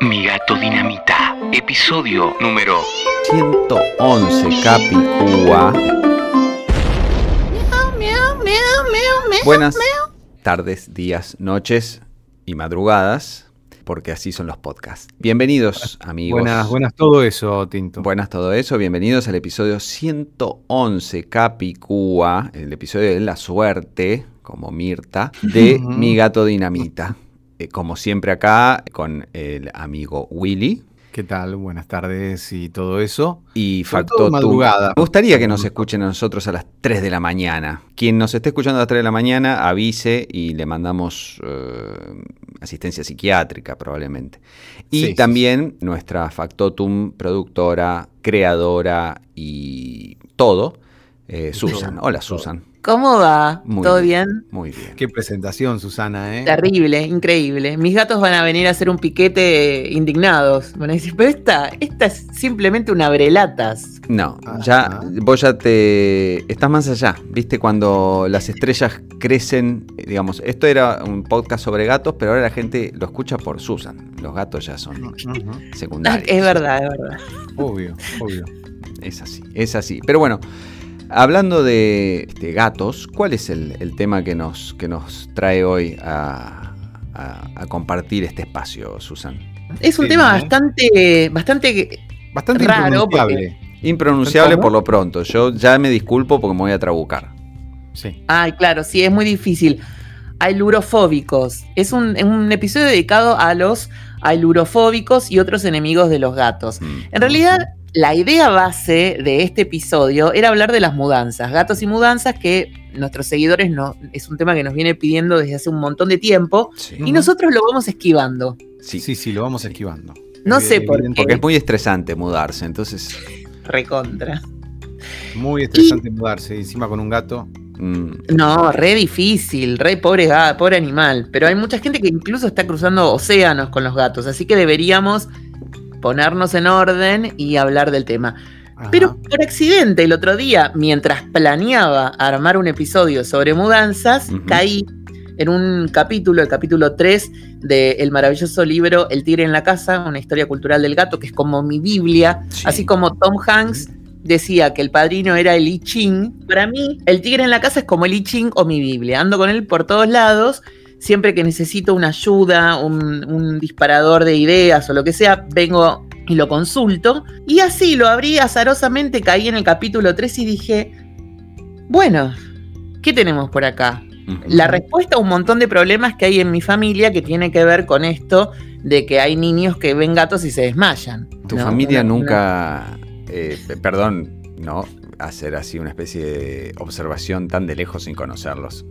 Mi gato dinamita, episodio número 111 Capicúa. Buenas tardes, días, noches y madrugadas, porque así son los podcasts. Bienvenidos, amigos. Buenas, buenas todo eso, Tinto. Buenas todo eso, bienvenidos al episodio 111 Capicúa, el episodio de la suerte, como Mirta, de Mi Gato Dinamita. Eh, como siempre acá, con el amigo Willy. ¿Qué tal? Buenas tardes y todo eso. Y Factotum. madrugada. Me gustaría que nos escuchen a nosotros a las 3 de la mañana. Quien nos esté escuchando a las 3 de la mañana, avise y le mandamos eh, asistencia psiquiátrica probablemente. Y Sí, sí, también nuestra Factotum, productora, creadora y todo, eh, Susan. Hola. Susan. ¿Cómo va? Muy ¿Todo bien. bien? Muy bien. Qué presentación, Susana, ¿eh? Terrible, increíble. Mis gatos van a venir a hacer un piquete indignados. Van a decir, pero esta, esta es simplemente una brelatas. No, ya vos ya te estás más allá. ¿Viste cuando las estrellas crecen? Digamos, esto era un podcast sobre gatos, pero ahora la gente lo escucha por Susan. Los gatos ya son Ujú, secundarios. Es verdad, es verdad. Obvio, obvio. Es así, es así. Pero bueno, hablando de este, gatos, ¿cuál es el, el tema que nos, que nos trae hoy a, a- a compartir este espacio, Susan? Es un Sí, tema bastante, bastante Bastante Raro, impronunciable. Impronunciable ¿Cómo? por lo pronto. Yo ya me disculpo porque me voy a trabucar. Sí. Ay, claro, sí, es muy difícil. Ailurofóbicos. Es un, es un episodio dedicado a los ailurofóbicos y otros enemigos de los gatos. Mm. En realidad, la idea base de este episodio era hablar de las mudanzas, gatos y mudanzas, que nuestros seguidores no, es un tema que nos viene pidiendo desde hace un montón de tiempo Sí, y nosotros lo vamos esquivando. sí. Sí, sí, lo vamos esquivando. No sé por qué. Porque es muy estresante mudarse, entonces... Recontra. Muy estresante mudarse, y encima con un gato. mm, No, re difícil, re pobre, ga- pobre animal. Pero hay mucha gente que incluso está cruzando océanos con los gatos, así que deberíamos ponernos en orden y hablar del tema. Ajá. Pero por accidente, el otro día, mientras planeaba armar un episodio sobre mudanzas, caí en un capítulo, el capítulo 3 del maravilloso libro El tigre en la casa, una historia cultural del gato, que es como mi Biblia, Sí. así como Tom Hanks decía que el padrino era el I Ching. Para mí, el tigre en la casa es como el I Ching o mi Biblia. Ando con él por todos lados. Siempre que necesito una ayuda, un, un disparador de ideas o lo que sea, vengo y lo consulto. Y así lo abrí azarosamente, caí en el capítulo 3 y dije, bueno, ¿qué tenemos por acá? La respuesta a un montón de problemas que hay en mi familia que tiene que ver con esto de que hay niños que ven gatos y se desmayan. Tu ¿no? familia nunca, eh, pe- perdón, no hacer así una especie de observación tan de lejos sin conocerlos.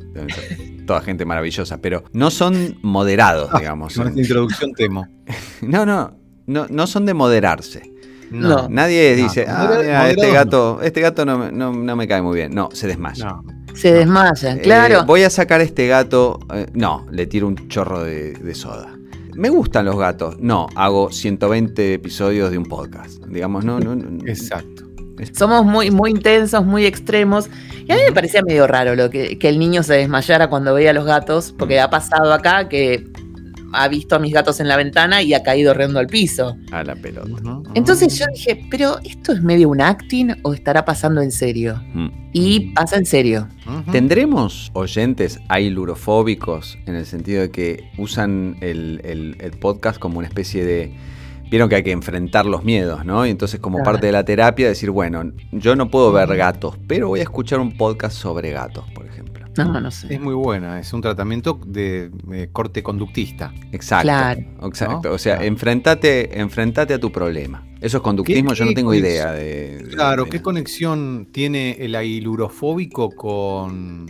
Toda gente maravillosa, pero no son moderados, Ah, digamos. Con esta introducción temo. No, no, no, no son de moderarse. No. Nadie No, dice, ah, mira, este gato, este gato no, me- no- no me cae muy bien. No, se desmaya. No. Se desmayan, Eh, claro. voy a sacar este gato. eh, no, le tiro un chorro de, de soda. Me gustan los gatos. No, hago 120 episodios de un podcast. Digamos, no, no. no. Exacto. Somos muy, muy intensos, muy extremos. Y a mí me parecía medio raro lo que, que el niño se desmayara cuando veía a los gatos, porque ha pasado acá que ha visto a mis gatos en la ventana y ha caído riendo al piso. A la pelota. Entonces yo dije, pero ¿esto es medio un acting o estará pasando en serio? Mm. Y pasa en serio. ¿Tendremos oyentes ailurofóbicos en el sentido de que usan el, el- el podcast como una especie de... Vieron que hay que enfrentar los miedos, ¿no? Y entonces como Claro. parte de la terapia decir, bueno, yo no puedo ver gatos, pero voy a escuchar un podcast sobre gatos, por ejemplo. No, no sé. Es muy buena, es un tratamiento de, corte conductista. Exacto. Claro. Exacto. ¿No? O sea, Claro. enfrentate, enfrentate a tu problema. Eso es conductismo, ¿Qué- yo no tengo idea de. de- Claro, de- ¿qué conexión tiene el ailurofóbico con,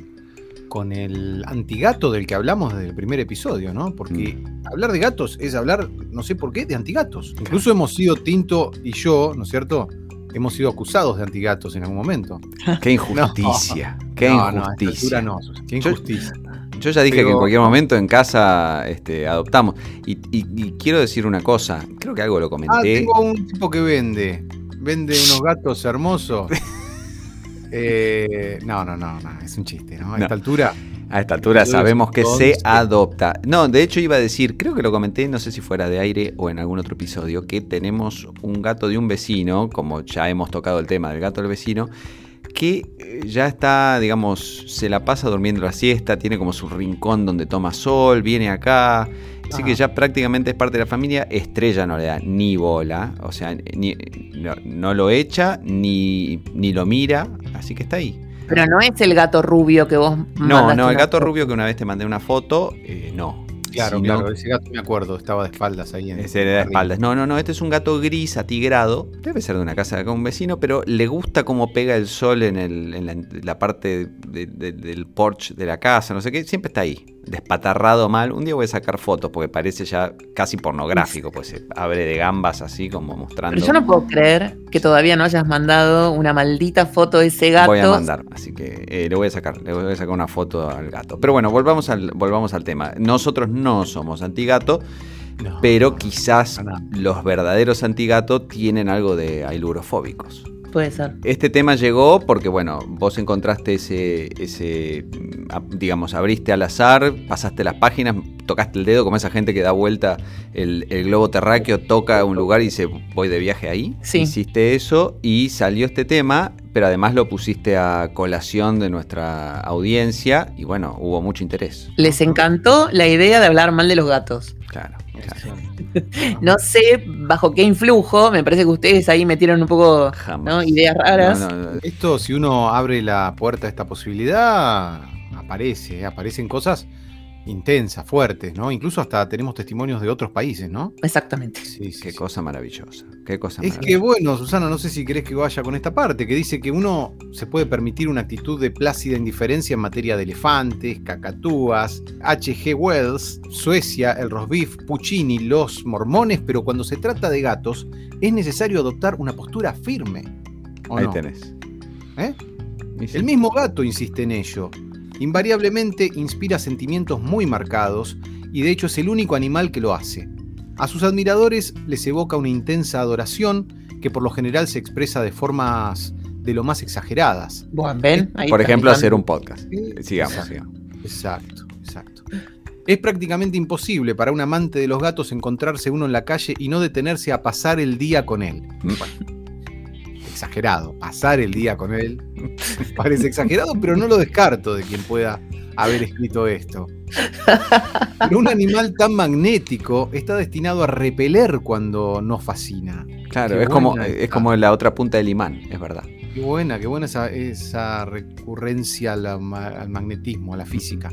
con el antigato del que hablamos desde el primer episodio, ¿no? Porque hablar de gatos es hablar, no sé por qué, de antigatos. Incluso hemos sido Tinto y yo, ¿no es cierto? Hemos sido acusados de antigatos en algún momento. Qué injusticia. Qué no, no, a esta injusticia. altura no. Qué Yo- injusticia. Yo ya dije Pero- que en cualquier momento en casa este, adoptamos. Y, y- y quiero decir una cosa. Creo que algo lo Ah, comenté. tengo un tipo que vende. Vende unos gatos hermosos. Eh, no, no, no, no, es un chiste, ¿no? A No. esta altura. A esta altura sabemos que se adopta. No, de hecho iba a decir, creo que lo comenté, no sé si fuera de aire o en algún otro episodio, que tenemos un gato de un vecino, como ya hemos tocado el tema del gato del vecino, que eh, ya está, digamos, se la pasa durmiendo la siesta, tiene como su rincón donde toma sol, viene acá. Así que ya prácticamente es parte de la familia. Estrella no le da ni bola, o sea, ni, no, lo echa ni, ni lo mira, así que está ahí. Pero no es el gato rubio que vos No, no, el gato rubio que una vez te mandé una foto, eh, no. Claro, claro, ese gato me acuerdo, estaba de espaldas ahí. En ese era de espaldas. No, no, no, este es un gato gris atigrado. Debe ser de una casa de acá un vecino, pero le gusta cómo pega el sol en, el, en la, parte del porche de la casa, no sé qué. Siempre está ahí despatarrado mal. Un día voy a sacar fotos porque parece ya casi pornográfico, pues se abre de gambas así como mostrando. Pero yo no puedo creer que todavía no hayas mandado una maldita foto de ese gato. Voy a mandar, así que eh, le voy a sacar, le voy a sacar una foto al gato. Pero bueno, volvamos al, volvamos al tema. Nosotros no somos antigato. pero quizás los verdaderos antigato tienen algo de ailurofóbicos. Puede ser. Este tema llegó porque, bueno, vos encontraste ese, ese, mm, digamos, abriste al azar, pasaste las páginas, tocaste el dedo como esa gente que da vuelta el, globo terráqueo, toca un lugar y dice, voy de viaje ahí. Sí. Hiciste eso y salió este tema, pero además lo pusiste a colación de nuestra audiencia y, bueno, hubo mucho interés. Les encantó la idea de hablar mal de los gatos. Claro. No sé bajo qué influjo, me parece que ustedes ahí metieron un poco ideas raras. Esto, si uno abre la puerta a esta posibilidad, aparece, aparecen cosas intensas, fuertes, ¿no? Incluso hasta tenemos testimonios de otros países, ¿no? Exactamente. Sí, qué cosa maravillosa. Qué cosa es que bueno, Susana, no sé si querés que vaya con esta parte, que dice que uno se puede permitir una actitud de plácida indiferencia en materia de elefantes, cacatúas, H.G. Wells, Suecia, el Rosbif, Puccini, los mormones, pero cuando se trata de gatos es necesario adoptar una postura firme. Ahí tenés. ¿Eh? El mismo gato insiste en ello. Invariablemente inspira sentimientos muy marcados y de hecho es el único animal que lo hace. A sus admiradores les evoca una intensa adoración que por lo general se expresa de formas de lo más exageradas. por ejemplo, hacer un podcast. Sigamos, Exacto, exacto. Es prácticamente imposible para un amante de los gatos encontrarse uno en la calle y no detenerse a pasar el día con él. Mm exagerado. Pasar el día con él parece exagerado, pero no lo descarto de quien pueda haber escrito esto. Pero un animal tan magnético está destinado a repeler cuando nos fascina. Claro, es como, es como la otra punta del imán, es verdad. Qué buena, qué buena esa, recurrencia al, magnetismo, a la física.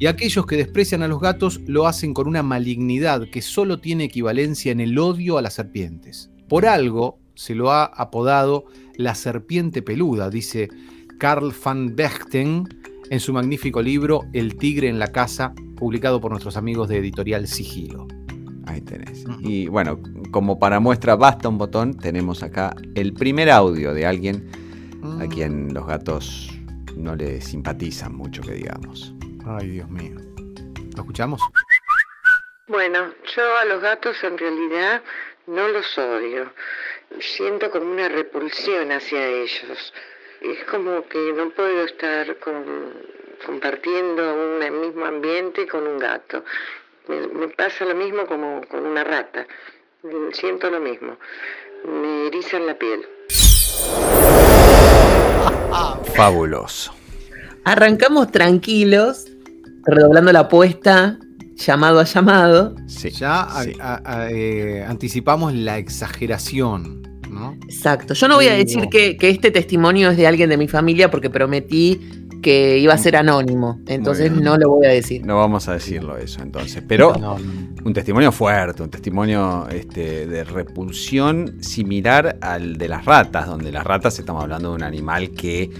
Y aquellos que desprecian a los gatos lo hacen con una malignidad que solo tiene equivalencia en el odio a las serpientes. Por algo, se lo ha apodado la serpiente peluda, dice Carl van Bechten en su magnífico libro El tigre en la casa, publicado por nuestros amigos de editorial Sigilo. Ahí tenés. Y bueno, como para muestra basta un botón, tenemos acá el primer audio de alguien a mm. quien los gatos no le simpatizan mucho, que digamos. Ay, Dios mío. ¿Lo escuchamos? Bueno, yo a los gatos en realidad no los odio siento como una repulsión hacia ellos. Es como que no puedo estar compartiendo un mismo ambiente con un gato. Me, pasa lo mismo como con una rata. Siento lo mismo. Me erizan la piel. Fabuloso. Arrancamos tranquilos, redoblando la apuesta, llamado a llamado. Sí, ya eh, anticipamos la exageración. Exacto. Yo no voy a decir que, este testimonio es de alguien de mi familia porque prometí que iba a ser anónimo. Entonces no lo voy a decir. No vamos a decirlo eso entonces. Pero un testimonio fuerte, un testimonio este, de repulsión similar al de las ratas, donde las ratas estamos hablando de un animal que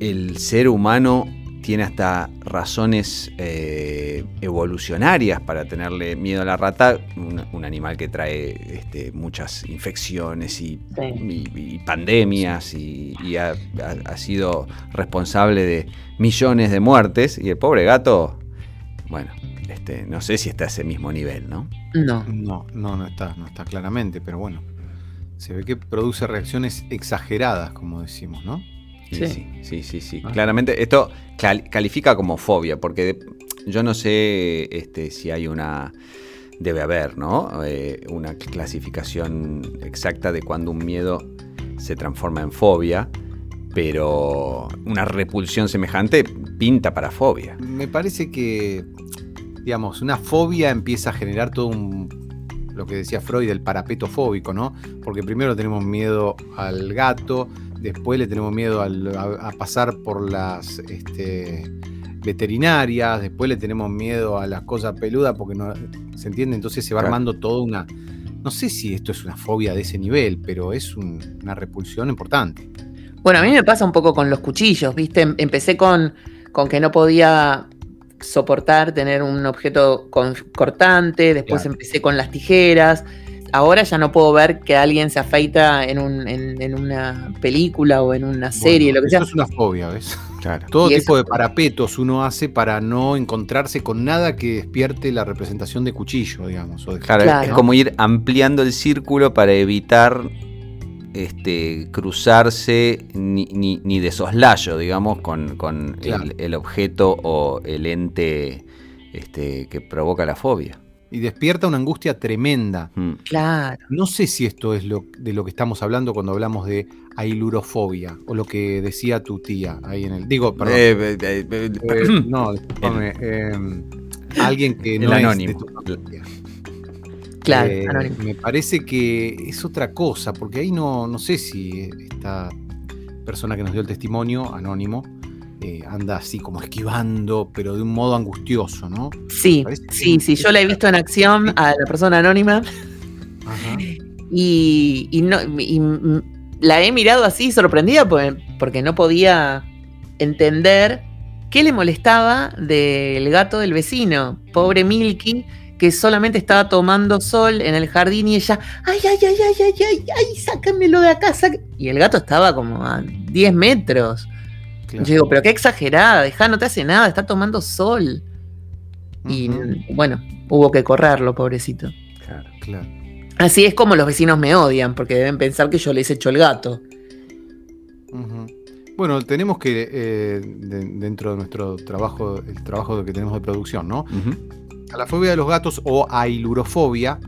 el ser humano tiene hasta razones eh, evolucionarias para tenerle miedo a la rata, un, animal que trae este, muchas infecciones y, pandemias y, ha, sido responsable de millones de muertes y el pobre gato, bueno, este, no sé si está a ese mismo nivel, ¿no? No. No, no, no está, no está claramente, pero bueno, se ve que produce reacciones exageradas, como decimos, ¿no? Sí. Sí, sí, sí, sí. Ah. Claramente, esto cal- califica como fobia, porque yo no sé este, si hay una. Debe haber, ¿no? Eh, una clasificación exacta de cuando un miedo se transforma en fobia, pero una repulsión semejante pinta para fobia. Me parece que, digamos, una fobia empieza a generar todo un, lo que decía Freud, el parapeto fóbico, ¿no? Porque primero tenemos miedo al gato, después le tenemos miedo al- a, a pasar por las este, veterinarias, después le tenemos miedo a las cosas peludas porque no se entiende, entonces se va Claro. armando toda una... No sé si esto es una fobia de ese nivel, pero es un- una repulsión importante. Bueno, a mí me pasa un poco con los cuchillos, ¿viste? Em- Empecé con, con que no podía soportar tener un objeto con- cortante, después Claro. empecé con las tijeras. Ahora ya no puedo ver que alguien se afeita en, un- en- en una película o en una serie, Bueno, lo que sea. Eso es una fobia, ¿ves? Claro. Todo Y tipo eso- de parapetos uno hace para no encontrarse con nada que despierte la representación de cuchillo, digamos. o de- Claro, Claro. es como ir ampliando el círculo para evitar este, cruzarse ni, ni- ni de soslayo, digamos, con, con Claro. el, el objeto o el ente este, que provoca la fobia. Y despierta una angustia tremenda. Mm. Claro. No sé si esto es lo, de lo que estamos hablando cuando hablamos de ailurofobia o lo que decía tu tía ahí en el. Digo, perdón. Eh, eh, eh, eh, Eh, no, discúlpame. eh, alguien que El no anónimo. es de tu familia. Claro, Eh, anónimo. me parece que es otra cosa, porque ahí no, no sé si esta persona que nos dio el testimonio, anónimo, eh, anda así como esquivando, pero de un modo angustioso, ¿no? Sí, sí, sí, yo la he visto en acción a la persona anónima Ajá. y, y no, y, mm, la he mirado así sorprendida porque, no podía entender qué le molestaba del gato del vecino, pobre Milky, que solamente estaba tomando sol en el jardín y ella, ay, ay, ay, ay, ay, ay, ay, sácamelo de acá. saca-". Y el gato estaba como a 10 metros. Claro. Yo digo, pero qué exagerada, deja, no te hace nada, está tomando sol. Y bueno, hubo que correrlo, pobrecito. claro. claro. Así es como los vecinos me odian, porque deben pensar que yo les echo el gato. Bueno, tenemos que, eh, de- dentro de nuestro trabajo, el trabajo que tenemos de producción, ¿no? A la fobia de los gatos o ailurofobia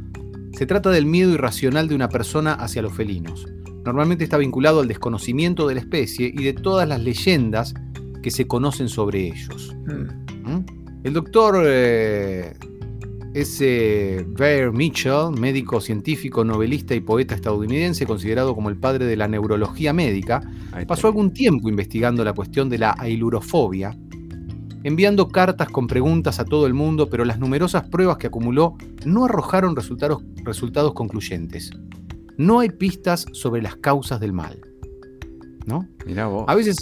se trata del miedo irracional de una persona hacia los felinos. Normalmente está vinculado al desconocimiento de la especie y de todas las leyendas que se conocen sobre ellos. Mm. ¿Mm? El doctor eh, S. Bear Mitchell, médico científico, novelista y poeta estadounidense, considerado como el padre de la neurología médica, pasó algún tiempo investigando la cuestión de la ailurofobia, enviando cartas con preguntas a todo el mundo, pero las numerosas pruebas que acumuló no arrojaron resultados, resultados concluyentes. No hay pistas sobre las causas del mal. ¿No? Mirá vos. A veces,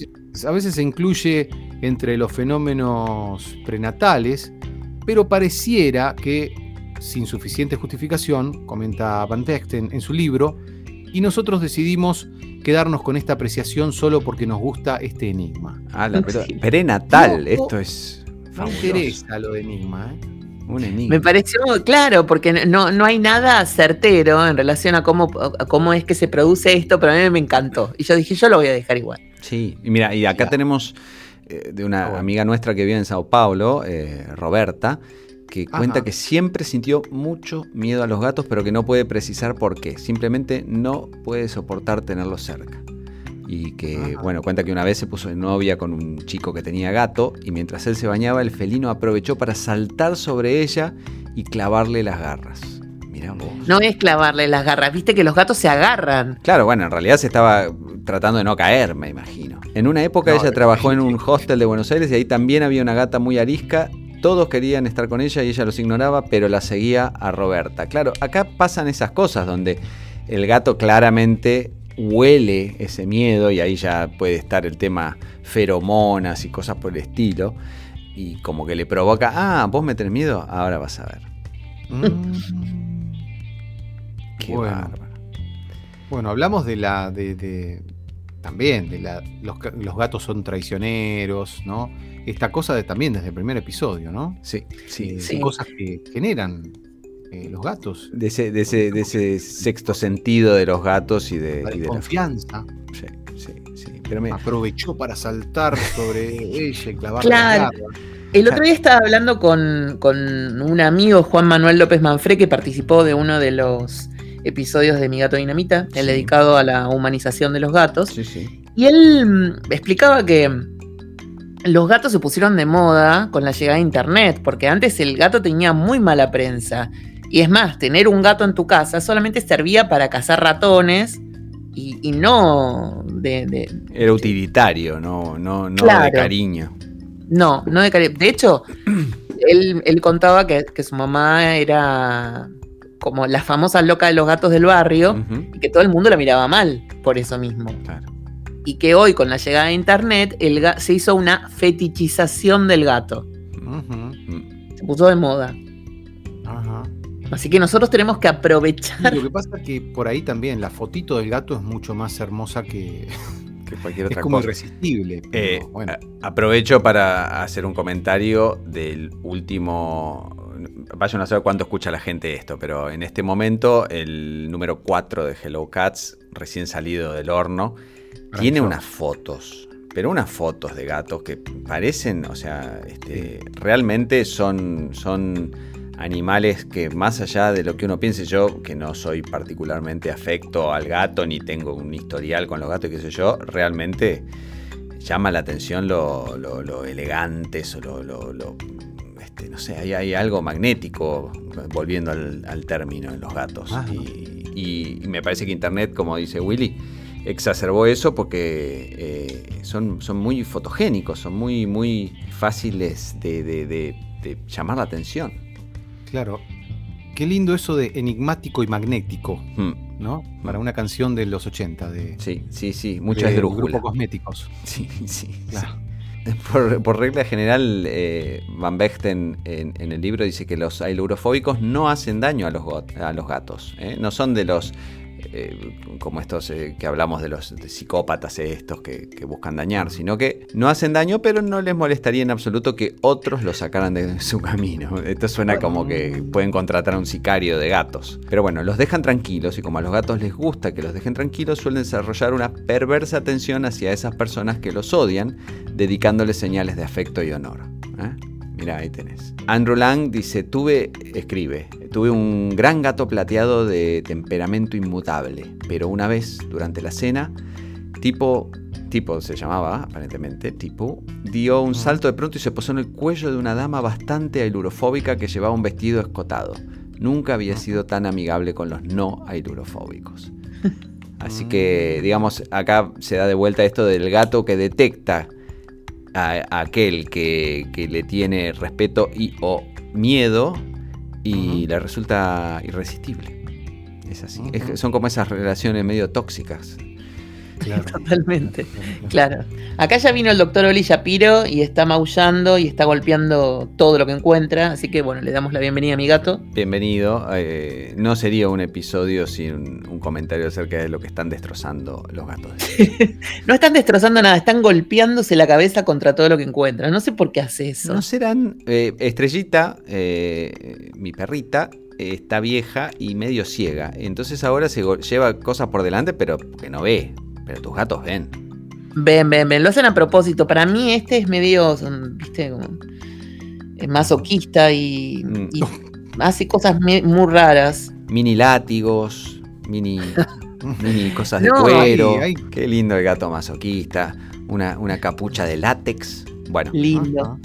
a veces se incluye entre los fenómenos prenatales, pero pareciera que, sin suficiente justificación, comenta Van Vechten en su libro, y nosotros decidimos quedarnos con esta apreciación solo porque nos gusta este enigma. Ah, la- Sí. prenatal, No, esto es Me fabuloso. interesa lo de enigma, ¿eh? Me pareció claro, porque no, no hay nada certero en relación a cómo, a cómo es que se produce esto, pero a mí me encantó. Y yo dije, yo lo voy a dejar igual. Sí, y mira, y acá tenemos eh, de una Ah, amiga nuestra que vive en Sao Paulo, eh, Roberta, que Ajá. cuenta que siempre sintió mucho miedo a los gatos, pero que no puede precisar por qué. Simplemente no puede soportar tenerlos cerca. Y que, Ajá. bueno, cuenta que una vez se puso de novia con un chico que tenía gato y mientras él se bañaba, el felino aprovechó para saltar sobre ella y clavarle las garras. Mirá vos. No es clavarle las garras, viste que los gatos se agarran. Claro, bueno, en realidad se estaba tratando de no caer, me imagino. En una época No, ella trabajó en un hostel de Buenos Aires y ahí también había una gata muy arisca. Todos querían estar con ella y ella los ignoraba, pero la seguía a Roberta. Claro, acá pasan esas cosas donde el gato claramente huele ese miedo y ahí ya puede estar el tema feromonas y cosas por el estilo. Y como que le provoca, ah, vos me tenés miedo, ahora vas a ver. Mm. Qué Bueno. bárbaro. Bueno, hablamos de la. de, de- también de la. Los gatos son traicioneros, ¿no? Esta cosa de, también desde el primer episodio, ¿no? Sí, sí, Eh, Sí. Cosas que generan eh, los gatos. De ese, de, ese, de ese sexto sentido de los gatos y de, La y de la- confianza. Sí, sí, sí. Pero me- Aprovechó para saltar sobre ella y clavar Claro. El otro día estaba hablando con, con un amigo, Juan Manuel López Manfré, que participó de uno de los episodios de Mi Gato Dinamita, el Sí. dedicado a la humanización de los gatos. Sí, sí. Y él mm, explicaba que los gatos se pusieron de moda con la llegada de Internet, porque antes el gato tenía muy mala prensa. Y es más, tener un gato en tu casa solamente servía para cazar ratones y, y no de, de- Era utilitario, no, no, no de Claro. cariño. No, no de cari- De hecho, él, él contaba que, que su mamá era como la famosa loca de los gatos del barrio y que todo el mundo la miraba mal por eso mismo. claro. Y que hoy, con la llegada de internet, el se hizo una fetichización del gato. Mm. Se puso de moda. Ajá. Así que nosotros tenemos que Y aprovechar. Lo que pasa es que por ahí también la fotito del gato es mucho más hermosa que. Que cualquier Es otra como cosa. irresistible. pero Eh, bueno. Aprovecho para hacer un comentario del último. Vayan a saber cuánto escucha la gente esto, pero en este momento el número 4 de Hello Cats, recién salido del horno, tiene Arrancó. unas fotos, pero unas fotos de gatos que parecen, o sea, este, realmente son, son animales que más allá de lo que uno piense yo, que no soy particularmente afecto al gato, ni tengo un historial con los gatos, qué sé yo, realmente llama la atención lo, lo- lo elegantes o lo, lo- lo, este, no sé, hay, hay algo magnético, volviendo al, al término en los gatos. Ajá. Y, y- y me parece que Internet, como dice Willy, exacerbó eso porque eh, son, son muy fotogénicos, son muy, muy fáciles de, de- de- de llamar la atención. Claro. Qué lindo eso de enigmático y magnético, Mm, ¿no? Para una canción de los 80 de, Sí, sí, sí, mucha de. Grupo Cosméticos. Sí, sí, Claro. sí. Por, por regla general, eh, Van Bechten en, en el libro dice que los ailurofóbicos no hacen daño a los, got- a los gatos. ¿eh? No son de los, eh, como estos eh, que hablamos de los psicópatas estos que, que buscan dañar, sino que no hacen daño, pero no les molestaría en absoluto que otros los sacaran de su camino. Esto suena como que pueden contratar a un sicario de gatos. Pero bueno, los dejan tranquilos y como a los gatos les gusta que los dejen tranquilos, suelen desarrollar una perversa atención hacia esas personas que los odian, dedicándoles señales de afecto y honor. ¿eh? Mira, ahí tenés. Andrew Lang dice, tuve, escribe, tuve un gran gato plateado de temperamento inmutable, pero una vez, durante la cena, tipo, tipo se llamaba, aparentemente, tipo, dio un salto de pronto y se posó en el cuello de una dama bastante ailurofóbica que llevaba un vestido escotado. Nunca había sido tan amigable con los no ailurofóbicos. Así que, digamos, acá se da de vuelta esto del gato que detecta a, a aquel que, que le tiene respeto y o miedo y le resulta irresistible. Es así. Son como esas relaciones medio tóxicas. Claro. Totalmente. Claro. Acá ya vino el doctor Oli Shapiro y está maullando y está golpeando todo lo que encuentra. Así que bueno, le damos la bienvenida a mi gato. Bienvenido. eh, no sería un episodio sin un comentario acerca de lo que están destrozando los gatos. No están destrozando nada, están golpeándose la cabeza contra todo lo que encuentran. No sé por qué hace eso. ¿No serán eh, Estrellita, eh, mi perrita, está vieja y medio ciega. Entonces ahora se lleva cosas por delante, pero que no ve. Pero tus gatos ven. Ven, ven, ven. Lo hacen a propósito. Para mí este es medio, viste, como es masoquista y, Mm. y hace cosas muy raras. Mini látigos, mini, mini cosas de No, cuero. ay, ay. Qué lindo el gato masoquista. Una, una capucha de látex. Bueno, Lindo.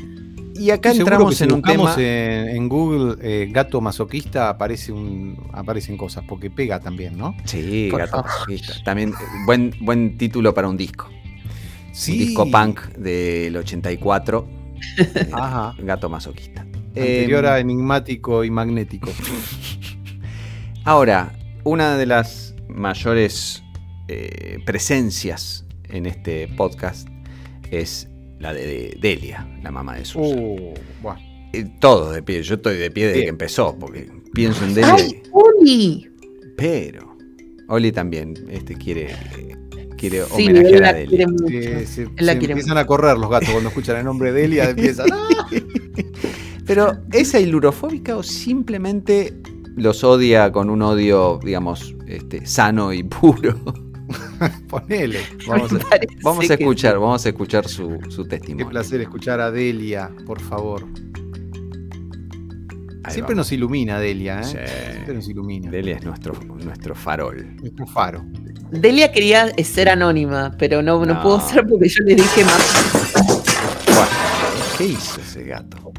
Y acá Estoy entramos que si en un tema. En, en Google eh, gato masoquista aparece un, aparecen cosas, porque pega también, ¿no? Sí, Por gato favor. masoquista. También eh, buen, buen título para un disco. Un disco punk del 84. eh, Ajá. Gato masoquista. Anterior Eh, a enigmático y magnético. Ahora, una de las mayores eh, presencias en este podcast es la de, de Delia, la mamá de Susan. Uh. Eh, todos de pie, yo estoy de pie desde Bien. que empezó, porque pienso en Delia. ¡Ay, Uli! Pero Oli también este, quiere, eh, quiere Sí, él homenajear la a Delia. quiere la quiere empiezan a correr los gatos cuando escuchan el nombre de Elia, empiezan. ¡ah! Pero ¿es ailurofóbica o simplemente los odia con un odio, digamos, este, sano y puro? Ponele. Vamos a, vamos escuchar, vamos a escuchar su, su Qué testimonio. placer escuchar a Delia, por favor. Ahí Siempre vamos. nos ilumina Delia, ¿eh? Sí. Siempre nos ilumina. Delia es nuestro, nuestro farol. Es un faro. Delia quería ser anónima, pero no, no, No. pudo ser porque yo le dije más. Bueno, ¿Qué hizo ese gato?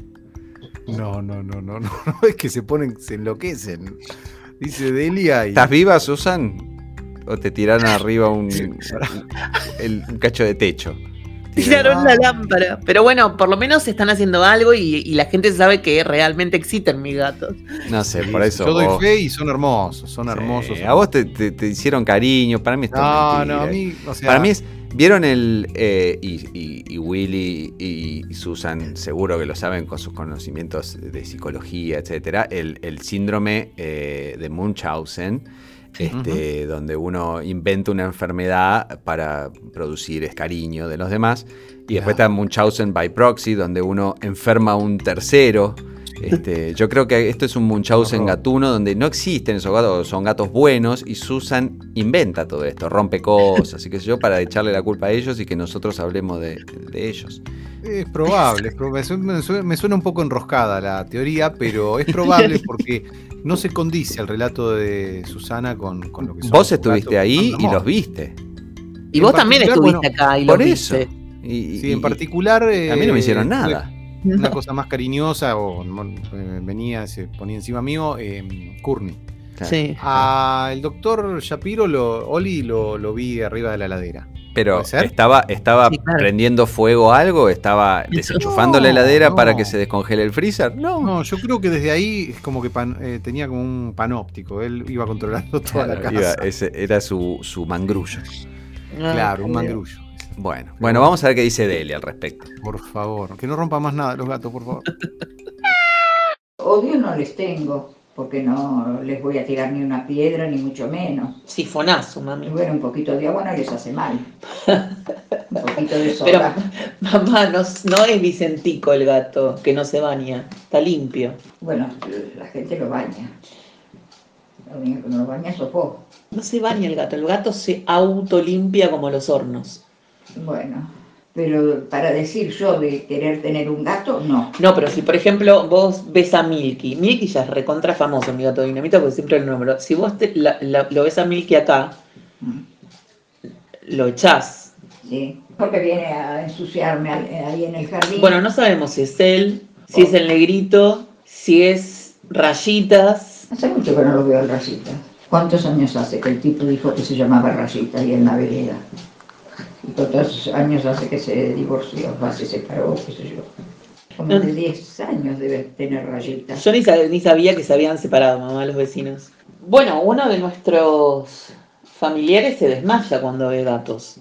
No, no, no, no, no. Es que se ponen, se enloquecen. Dice Delia y. ¿Estás viva, Susan? ¿O te tiraron arriba un, el- un cacho de techo? Tiraron la lámpara. Pero bueno, por lo menos están haciendo algo y, y la gente sabe que realmente existen mis gatos. No sé, por eso. Yo doy vos- fe y son hermosos, son Sí, hermosos. A vos te, te- te hicieron cariño, para mí es todo No, mentira. no, a mí, o sea. Para mí es. ¿Vieron el. eh, y, y- y Willy y Susan, seguro que lo saben con sus conocimientos de psicología, etcétera, el, el síndrome eh, de Munchausen, este, donde uno inventa una enfermedad para producir cariño de los demás. Y después está Munchausen by proxy, donde uno enferma a un tercero. Este, yo creo que esto es un Munchausen gatuno donde no existen esos gatos, son gatos buenos y Susan inventa todo esto, rompe cosas, así que yo para echarle la culpa a ellos y que nosotros hablemos de, de ellos. Es probable, es probable. Me suena- Me un poco enroscada la teoría, pero es probable porque no se condice el relato de Susana con, con lo que son. Vos estuviste ahí y los viste. Y En vos también particular, estuviste bueno, acá y lo Por eso. viste. Y- Sí, y- en particular. a mí no me hicieron eh, nada. Una cosa más cariñosa, o eh, venía, se ponía encima mío, eh, Courtney. Claro. Sí. Al doctor Shapiro, lo, Oli, lo, lo vi arriba de la ladera. Pero estaba, estaba Sí, claro. prendiendo fuego a algo, estaba desenchufando la heladera no. para que se descongele el freezer. No, No, yo creo que desde ahí es como que pan- eh, tenía como un panóptico. Él iba controlando toda la casa. iba- ese era su, su mangrullo. Claro, un Ah, mangrullo. Bueno, bueno, vamos a ver qué dice Delia al respecto. Por favor, que no rompa más nada los gatos, por favor. Odio no les tengo, porque no les voy a tirar ni una piedra, ni mucho menos. Sifonazo, mami. Y bueno, un poquito de agua no les hace mal. Un poquito de Pero, soda. mamá, no, no es Vicentico el gato, que no se baña. Está limpio. Bueno, la gente lo baña. Lo único que no lo baña sos vos. No se baña el gato. El gato se autolimpia como los hornos. Bueno, pero para decir yo de querer tener un gato, no. No, pero si por ejemplo vos ves a Milky, Milky ya es recontra famoso, mi gato dinamita, porque siempre lo nombro. Si vos te- la- la- lo ves a Milky acá, lo echás. ¿sí? Porque viene a ensuciarme al- ahí en el jardín. Bueno, no sabemos si es él, si es el negrito, si es rayitas. Hace mucho que no lo veo al Rayita. ¿Cuántos años hace que el tipo dijo que se llamaba Rayita ahí en la vereda? ¿Y cuántos años hace que se divorció? Va, se separó, qué sé yo. Como de 10 años debe tener Rayita. Yo ni, sab- ni sabía que se habían separado, mamá, los vecinos. Bueno, uno de nuestros familiares se desmaya cuando ve gatos.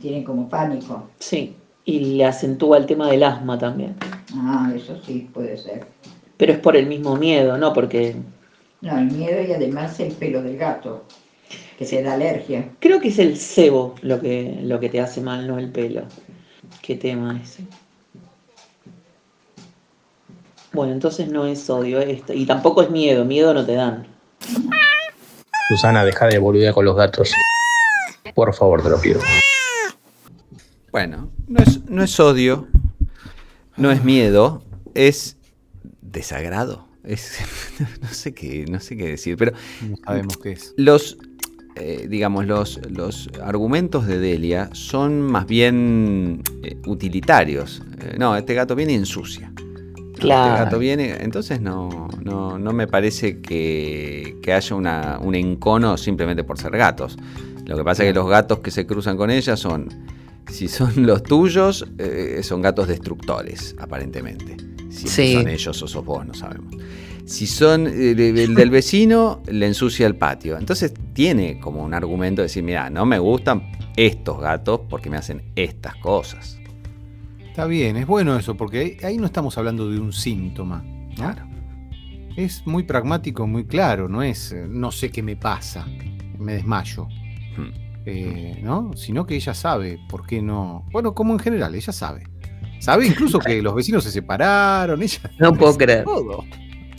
Tienen como pánico. Sí. Y le acentúa el tema del asma también. Ah, eso sí, puede ser. Pero es por el mismo miedo, ¿no? Porque No, el miedo y además el pelo del gato, que se da alergia. creo que es el cebo lo que, lo que te hace mal, no el pelo. Qué tema ese. Bueno, entonces no es odio esto. Y tampoco es miedo, miedo no te dan. Susana, deja de boludear con los gatos. Por favor, te lo pido. Bueno, no es, no es odio, no es miedo, es desagrado. Es, no, sé qué, no sé qué decir, pero No sabemos qué es. los, eh, digamos, los, los argumentos de Delia son más bien eh, utilitarios. Eh, no, este gato viene y ensucia. No, Claro. Este gato viene, entonces no, no, no me parece que, que haya una, un encono simplemente por ser gatos. Lo que pasa es que los gatos que se cruzan con ella son, si son los tuyos, eh, son gatos destructores, aparentemente. Si Sí. son ellos o sos vos, no sabemos. Si son eh, el del vecino, le ensucia el patio. Entonces tiene como un argumento de decir, mira, no me gustan estos gatos porque me hacen estas cosas. Está bien, es bueno eso, porque ahí, no estamos hablando de un síntoma. ¿no? Claro. Es muy pragmático, muy claro, no es eh, no sé qué me pasa, me desmayo. Hmm. eh, ¿no? Sino que ella sabe por qué no. Bueno, como en general, ella sabe. Sabe incluso que los vecinos se separaron, ella No puedo creer. todo.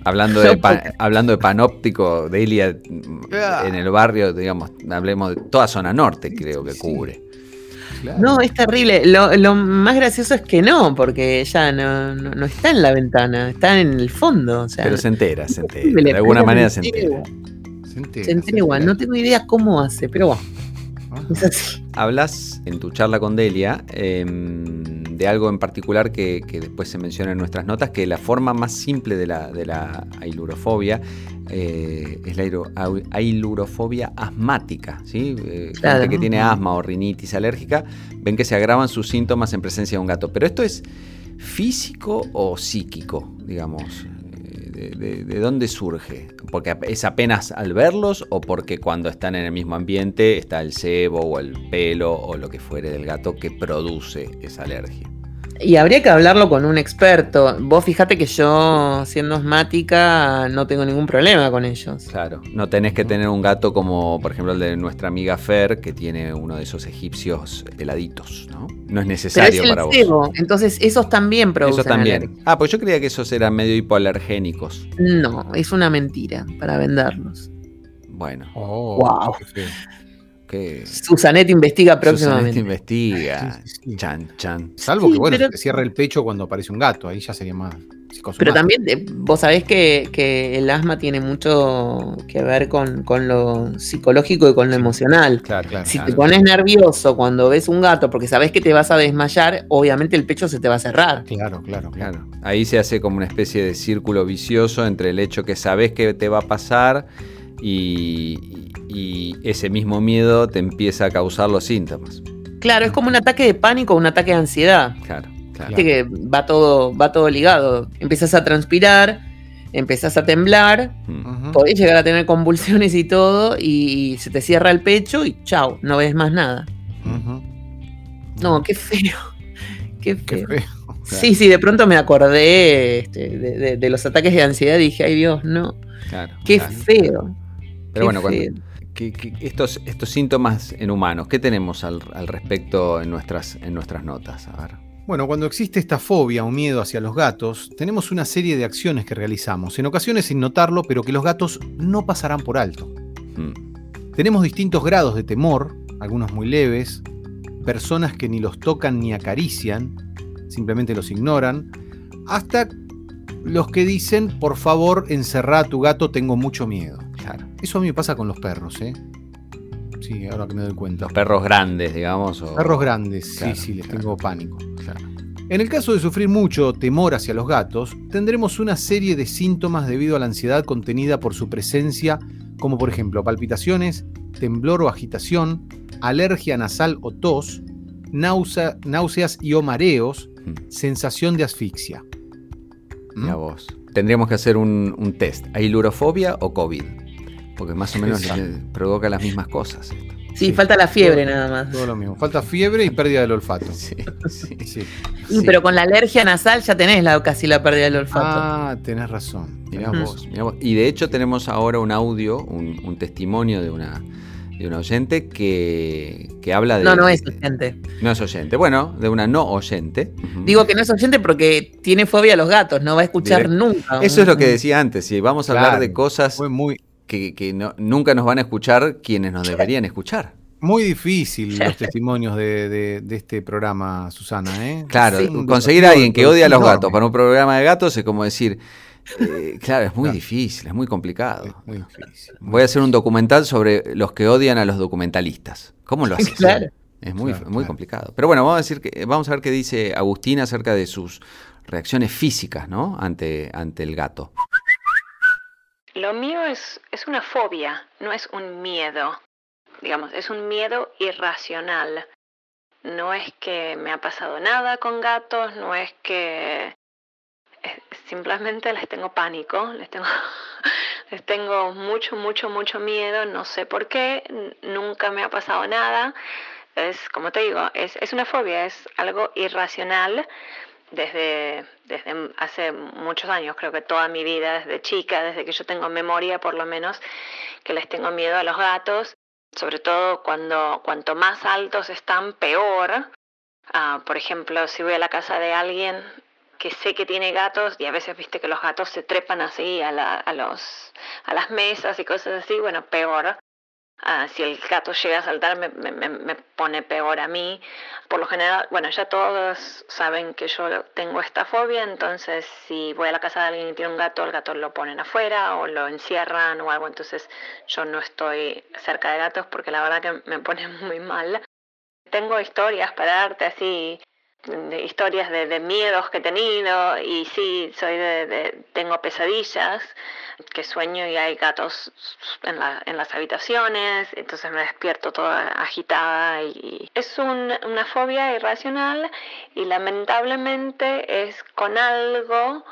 Hablando de, pan- hablando de panóptico, Delia en el barrio, digamos, hablemos de toda zona norte, creo que Sí. cubre. Claro. No, es terrible. Lo, lo más gracioso es que no, porque ella no, no, no está en la ventana, está en el fondo. O sea, Pero se entera, se entera. De alguna manera se se entera. entera. Se entera, Se entera igual, no tengo idea cómo hace, pero bueno, Ah. es así. Hablas en tu charla con Delia em, de algo en particular que, que después se menciona en nuestras notas, que la forma más simple de la, de la ailurofobia eh, es la ailurofobia asmática. ¿sí? Eh, Claro. Gente que tiene asma o rinitis alérgica, ven que se agravan sus síntomas en presencia de un gato. Pero esto es físico o psíquico, digamos. ¿De, de- de dónde surge? ¿Porque es apenas al verlos o porque cuando están en el mismo ambiente está el sebo o el pelo o lo que fuere del gato que produce esa alergia? Y habría que hablarlo con un experto. Vos fíjate que yo, siendo asmática, no tengo ningún problema con ellos. Claro, no tenés que tener un gato como, por ejemplo, el de nuestra amiga Fer, que tiene uno de esos egipcios heladitos, ¿no? No es Pero es necesario el para vos. sebo, entonces esos también producen Eso también. alergia. Ah, pues yo creía que esos eran medio hipoalergénicos. No, es una mentira para venderlos. Bueno, Oh, Wow. Qué investiga Susanete próximamente. investiga. Sí, sí, sí. Chan, chan. Salvo Sí, que, bueno, pero- se te cierra el pecho cuando aparece un gato, ahí ya sería más. Pero también eh, vos sabés que, que el asma tiene mucho que ver con, con lo psicológico y con lo emocional. Claro, Claro, Si claro. te pones nervioso cuando ves un gato porque sabés que te vas a desmayar, obviamente el pecho se te va a cerrar. Claro, claro, claro. Claro, ahí se hace como una especie de círculo vicioso entre el hecho que sabes que te va a pasar y, y ese mismo miedo te empieza a causar los síntomas. Claro, es como un ataque de pánico un ataque de ansiedad. Claro, claro. Viste que va todo, va todo ligado. Empiezas a transpirar, empezás a temblar. Ujú. podés llegar a tener convulsiones y todo, y se te cierra el pecho y chao, no ves más nada. No, qué feo. Qué Qué feo. feo. Sí, sí, de pronto me acordé este, de, de- de los ataques de ansiedad y dije, ay Dios, no, claro, qué claro. feo. Pero qué bueno, cuando- feo. Que- que estos, estos síntomas en humanos, ¿qué tenemos al, al respecto en nuestras, en nuestras notas? A ver. Bueno, cuando existe esta fobia o miedo hacia los gatos, tenemos una serie de acciones que realizamos, en ocasiones sin notarlo, pero que los gatos no pasarán por alto. Mm. Tenemos distintos grados de temor, algunos muy leves, personas que ni los tocan ni acarician, simplemente los ignoran, hasta los que dicen, por favor, encerrá a tu gato, tengo mucho miedo. Claro. Eso a mí me pasa con los perros, ¿eh? Sí, ahora que me doy cuenta. Los perros grandes, digamos. o- Perros grandes, Claro, sí, sí, les claro. tengo pánico. Claro. En el caso de sufrir mucho temor hacia los gatos, tendremos una serie de síntomas debido a la ansiedad contenida por su presencia, como por ejemplo palpitaciones, temblor o agitación, alergia nasal o tos, náusea- náuseas y o mareos, Mm. sensación de asfixia. Mira vos. Tendríamos que hacer un, un test. ¿Ailurofobia o COVID? Porque más o menos provoca las mismas cosas. esto. Sí, Sí. falta la fiebre nada más. Todo lo mismo. Falta fiebre y pérdida del olfato. Sí, sí. Sí. Pero con la alergia nasal ya tenés la, casi la pérdida del olfato. Ah, tenés razón. Mirá tenés vos, razón. mirá vos. Y de hecho tenemos ahora un audio, un, un testimonio de una, de una oyente que, que habla de... no, no es de- oyente. No es oyente. Bueno, de una no oyente. Digo que no es oyente porque tiene fobia a los gatos, no va a escuchar Direct- nunca. Eso es lo que decía antes. Si vamos a hablar de cosas Fue muy, que, que no- nunca nos van a escuchar quienes nos deberían escuchar. muy difícil los testimonios de, de- de este programa, Susana, ¿eh? Claro, conseguir a alguien que odia a los enorme. gatos para un programa de gatos es como decir, eh, claro, es muy Claro. difícil, es muy complicado. Es muy difícil. Voy a hacer un documental sobre los que odian a los documentalistas. ¿Cómo lo haces? Claro. Es muy, Claro, muy claro. complicado. Pero bueno, vamos a, decir que, vamos a ver qué dice Agustín acerca de sus reacciones físicas ¿no? ante, ante el gato. Lo mío es, es una fobia, no es un miedo. Digamos, es un miedo irracional. No es que me ha pasado nada con gatos, no es que simplemente les tengo pánico, les tengo, les tengo mucho, mucho, mucho miedo, no sé por qué, nunca me ha pasado nada. Es, como te digo, es, es una fobia, es algo irracional desde, desde hace muchos años, creo que toda mi vida, desde chica, desde que yo tengo memoria por lo menos, que les tengo miedo a los gatos, sobre todo cuando cuanto más altos están, peor. Ah, por ejemplo, si voy a la casa de alguien, que sé que tiene gatos y a veces viste que los gatos se trepan así a, la, a, los, a las mesas y cosas así, bueno, peor. Ah, si el gato llega a saltar me, me, me, pone peor a mí. Por lo general, bueno, ya todos saben que yo tengo esta fobia, entonces si voy a la casa de alguien y tiene un gato, el gato lo ponen afuera o lo encierran o algo, entonces yo no estoy cerca de gatos porque la verdad que me pone muy mal. Tengo historias para darte así de historias de, de, miedos que he tenido y sí, soy de, tengo pesadillas, que sueño y hay gatos en, la, en las habitaciones, entonces me despierto toda agitada y es una fobia irracional y lamentablemente es con algo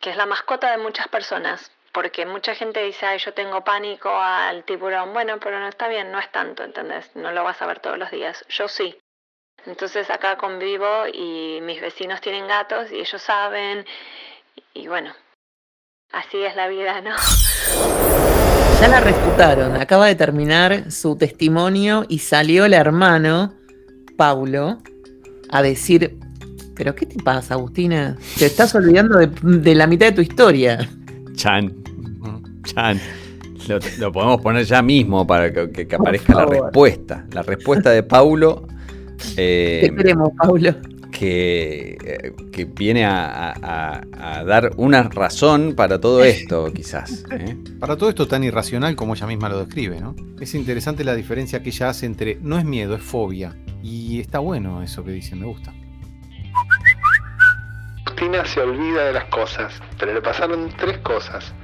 que es la mascota de muchas personas. Porque mucha gente dice, ay, yo tengo pánico al tiburón. Bueno, pero no está bien, no es tanto, ¿entendés? No lo vas a ver todos los días. Yo sí. Entonces acá convivo y mis vecinos tienen gatos y ellos saben. Y bueno, así es la vida, ¿no? Ya la refutaron. Acaba de terminar su testimonio y salió el hermano, Paulo, a decir, ¿pero qué te pasa, Agustina? Te estás olvidando de, la mitad de tu historia. Chan. Chan. Lo, podemos poner ya mismo para que, aparezca la respuesta. La respuesta de Paulo eh, queremos, Paulo. Que, eh, que viene a, dar una razón para todo esto, quizás. ¿eh? Para todo esto tan irracional como ella misma lo describe, ¿no? Es interesante la diferencia que ella hace entre no es miedo, es fobia. Y está bueno eso que dice, me gusta. Cristina se olvida de las cosas, pero le pasaron tres cosas.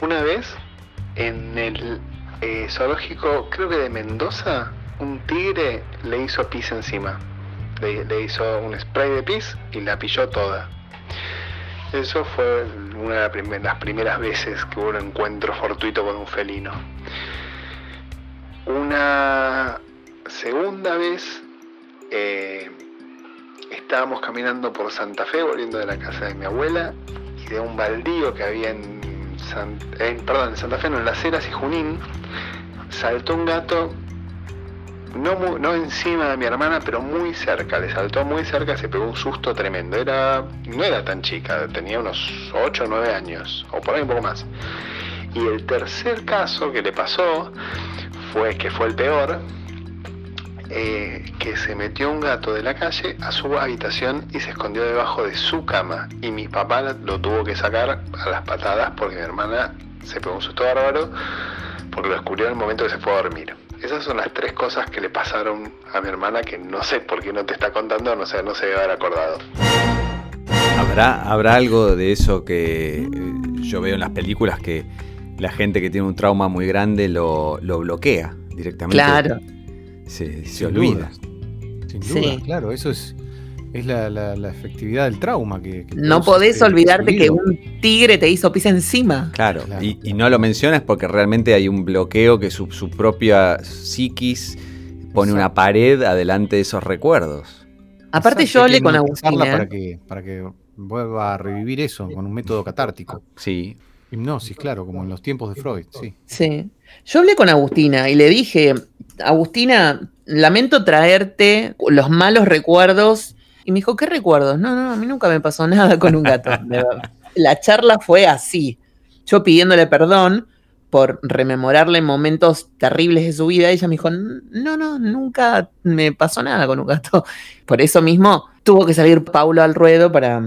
Una vez, en el zoológico, creo que de Mendoza, un tigre le hizo pis encima. Le, hizo un spray de pis y la pilló toda. Eso fue una de las primeras veces que hubo un encuentro fortuito con un felino. Una segunda vez eh, estábamos caminando por Santa Fe, volviendo de la casa de mi abuela, y de un baldío que había en, perdón, en Santa Fe, no, en Las Heras y Junín, saltó un gato no, encima de mi hermana, pero muy cerca, le saltó muy cerca, se pegó un susto tremendo. Era, no era tan chica, tenía unos 8 o 9 años, o por ahí un poco más. Y el tercer caso que le pasó fue, que fue el peor, eh, que se metió un gato de la calle a su habitación y se escondió debajo de su cama. Y mi papá lo tuvo que sacar a las patadas porque mi hermana se pegó un susto bárbaro porque lo descubrió en el momento que se fue a dormir. Esas son las tres cosas que le pasaron a mi hermana que no sé por qué no te está contando, no sé, no se debe haber acordado. ¿Habrá, ¿Habrá algo de eso que eh, yo veo en las películas que la gente que tiene un trauma muy grande lo, bloquea directamente? Claro. Se, olvida. Sin duda, claro, eso es es la, la, efectividad del trauma. Que, no podés olvidarte que un tigre te hizo pis encima. Claro, Y, no lo mencionas porque realmente hay un bloqueo que su, propia psiquis pone una pared adelante de esos recuerdos. Aparte yo hablé con Agustina. Para que, para que vuelva a revivir eso con un método catártico. Sí. Hipnosis, claro, como en los tiempos de Freud, sí. Sí. Yo hablé con Agustina y le dije, Agustina, lamento traerte los malos recuerdos y me dijo, ¿qué recuerdos? No, no, a mí nunca me pasó nada con un gato. La charla fue así. Yo pidiéndole perdón por rememorarle momentos terribles de su vida, ella me dijo, no, no, nunca me pasó nada con un gato. Por eso mismo tuvo que salir Paulo al ruedo para...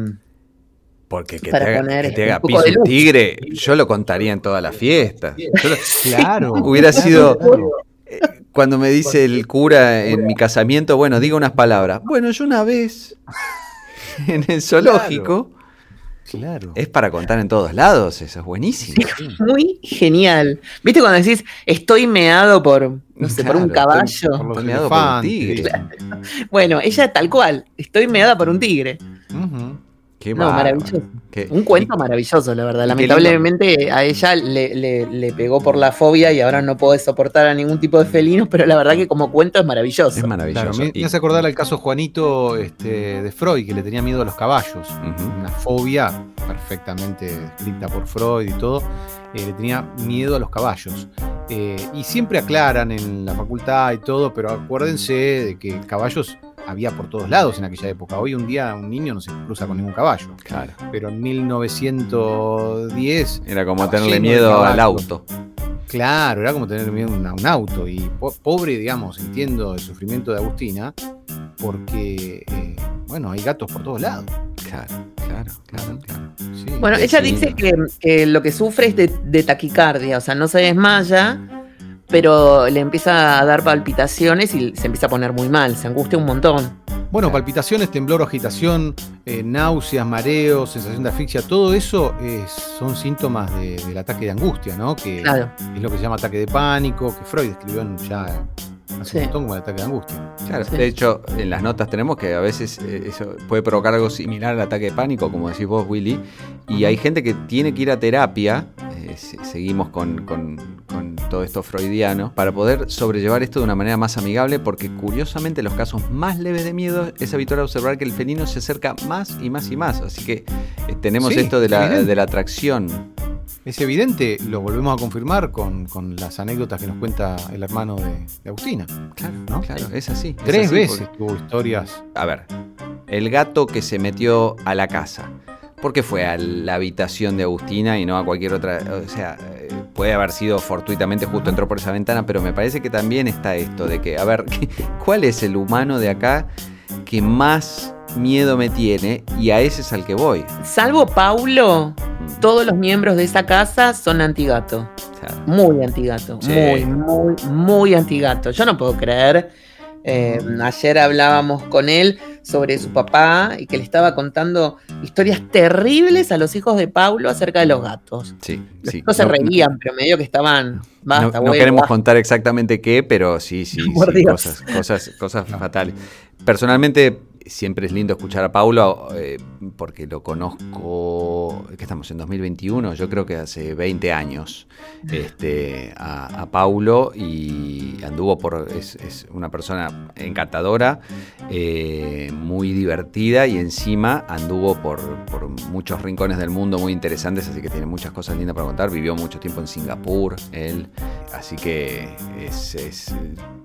Porque que te haga, que un tigre, yo lo contaría en toda la fiesta. claro. Hubiera sido cuando me dice el cura en mi casamiento, bueno, diga unas palabras. Bueno, yo una vez en el zoológico. Claro. Es para contar en todos lados, eso es buenísimo. muy genial. ¿Viste cuando decís, estoy meado por, no sé, por un caballo? Estoy, meado por un tigre. Bueno, ella tal cual, estoy meada por un tigre no, maravilloso. Un cuento maravilloso, la verdad. Lamentablemente a ella le, pegó por la fobia y ahora no puede soportar a ningún tipo de felinos, pero la verdad que como cuento es maravilloso. Es maravilloso. me, hace acordar al caso Juanito este, de Freud, que le tenía miedo a los caballos. Una fobia perfectamente escrita por Freud y todo. Eh, le tenía miedo a los caballos. Eh, y siempre aclaran en la facultad y todo, pero acuérdense de que caballos había por todos lados en aquella época. Hoy un día un niño no se cruza con ningún caballo. Claro. Pero en 1910... Era como tenerle miedo al auto. Claro, era como tener miedo a un, a un auto. Y po- pobre, digamos, entiendo el sufrimiento de Agustina, porque, eh, bueno, hay gatos por todos lados. Claro, claro, claro, claro. Sí. Bueno, ella Sí. dice que, que lo que sufre es de, de taquicardia, o sea, no se desmaya, pero le empieza a dar palpitaciones y se empieza a poner muy mal, se angustia un montón. Bueno, palpitaciones, temblor o agitación, eh, náuseas, mareos, sensación de asfixia, todo eso es- son síntomas de- del ataque de angustia, ¿no? Que Claro. es lo que se llama ataque de pánico, que Freud escribió en- ya hace Sí. un montón como el ataque de angustia. Claro, Sí. de hecho, en las notas tenemos que a veces eh, eso puede provocar algo similar al ataque de pánico, como decís vos, Willy. Y hay gente que tiene que ir a terapia, eh, se- seguimos con, con- con todo esto freudiano, para poder sobrellevar esto de una manera más amigable, porque curiosamente en los casos más leves de miedo es habitual observar que el felino se acerca más y más y más. Así que eh, tenemos Sí, esto de la, evidente. de la atracción. Es evidente, lo volvemos a confirmar con, con las anécdotas que nos cuenta el hermano de, de Agustina. Claro, ¿no? claro, es así. es Tres así, veces porque- tuvo historias. A ver, el gato que se metió a la casa. ¿Por qué fue a la habitación de Agustina y no a cualquier otra? O sea, eh, puede haber sido fortuitamente justo entró por esa ventana, pero me parece que también está esto de que, a ver, ¿cuál es el humano de acá que más miedo me tiene? Y a ese es al que voy. Salvo Paulo, todos los miembros de esa casa son antigato. Muy antigato. Sí. Muy, muy, muy antigato. Yo no puedo creer. eh, ayer hablábamos con él sobre su papá y que le estaba contando historias terribles a los hijos de Paulo acerca de los gatos. sí, sí. chicos se No- reían, pero medio que estaban. No, Basta, no abuelo, queremos basta". contar exactamente qué, pero sí, sí, sí, cosas, cosas, cosas fatales. Personalmente, siempre es lindo escuchar a Paulo eh, porque lo conozco, que estamos en 2021, yo creo que hace 20 años, este, a, Paulo y anduvo por, es, una persona encantadora, eh, muy divertida y encima anduvo por, por muchos rincones del mundo muy interesantes, así que tiene muchas cosas lindas para contar, vivió mucho tiempo en Singapur, él, así que es-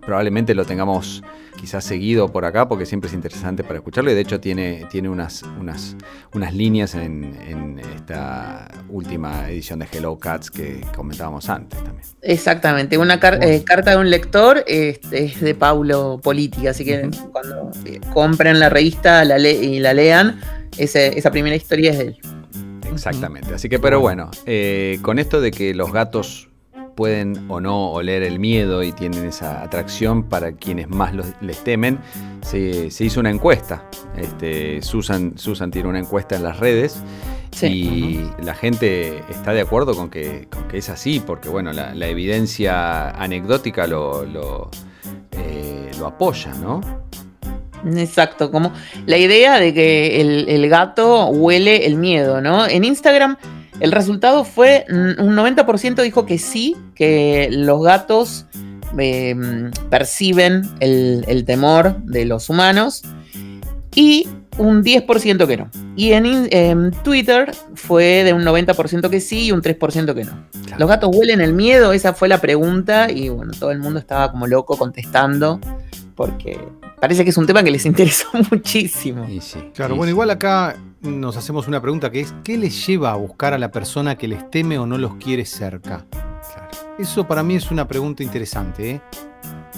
probablemente lo tengamos quizás seguido por acá porque siempre es interesante para escucharlo y de hecho tiene, tiene unas, unas, unas líneas en, en esta última edición de Hello Cats que comentábamos antes también. Exactamente, una car- eh, carta de un lector es, es de Paulo Política, así que cuando eh, compren la revista la le- y la lean, ese- esa primera historia es de él. Exactamente. Así que, pero bueno, eh, con esto de que los gatos pueden o no oler el miedo y tienen esa atracción para quienes más los- les temen, se, se hizo una encuesta. Este, Susan, Susan tiene una encuesta en las redes Sí. y la gente está de acuerdo con que, con que es así, porque bueno, la, la evidencia anecdótica lo, lo, eh, lo apoya, ¿no? Exacto, como la idea de que el, el gato huele el miedo, ¿no? En Instagram el resultado fue mm, un 90% dijo que sí, que los gatos eh, perciben el, el temor de los humanos y un 10% que no. Y en, en Twitter fue de un 90% que sí y un 3% que no. Claro. ¿Los gatos huelen el miedo? Esa fue la pregunta y bueno, todo el mundo estaba como loco contestando porque parece que es un tema que les interesó muchísimo. Y sí, Claro, bueno, sí. igual acá nos hacemos una pregunta que es, ¿qué les lleva a buscar a la persona que les teme o no los quiere cerca? Claro. Eso para mí es una pregunta interesante, ¿eh?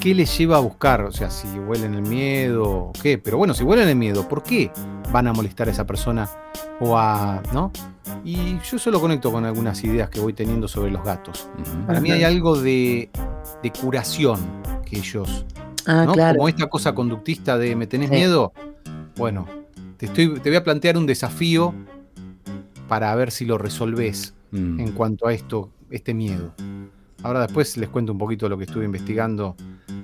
¿Qué les lleva a buscar? O sea, si huelen el miedo o qué. Pero bueno, si huelen el miedo, ¿por qué van a molestar a esa persona o a. ¿no? Y yo eso lo conecto con algunas ideas que voy teniendo sobre los gatos. Para mí hay algo de, de curación que ellos Ah, ¿no? claro. Como esta cosa conductista de ¿me tenés Sí. miedo? Bueno, te, estoy, te voy a plantear un desafío para ver si lo resolvés Mm. en cuanto a esto, este miedo. Ahora después les cuento un poquito lo que estuve investigando,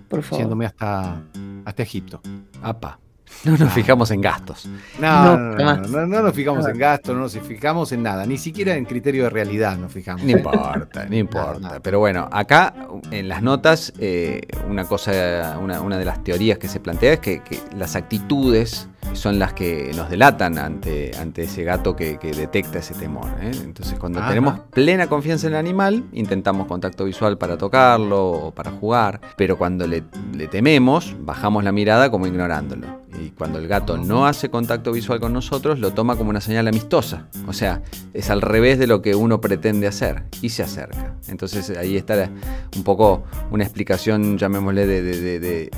Por favor. yéndome hasta, hasta Egipto. Apa. No nos fijamos en gastos. No, No, no, no, nos fijamos en gasto, no nos fijamos en nada, ni siquiera en criterio de realidad nos fijamos. No importa, no importa. Pero bueno, acá en las notas, eh, una cosa, una, una de las teorías que se plantea es que, que las actitudes son las que nos delatan ante, ante ese gato que, que detecta ese temor. ¿eh? Entonces, cuando Ajá. tenemos plena confianza en el animal, intentamos contacto visual para tocarlo o para jugar, pero cuando le, le tememos, bajamos la mirada como ignorándolo. Y cuando el gato no hace contacto visual con nosotros, lo toma como una señal amistosa. O sea, es al revés de lo que uno pretende hacer y se acerca. Entonces ahí está un poco una explicación, llamémosle, de,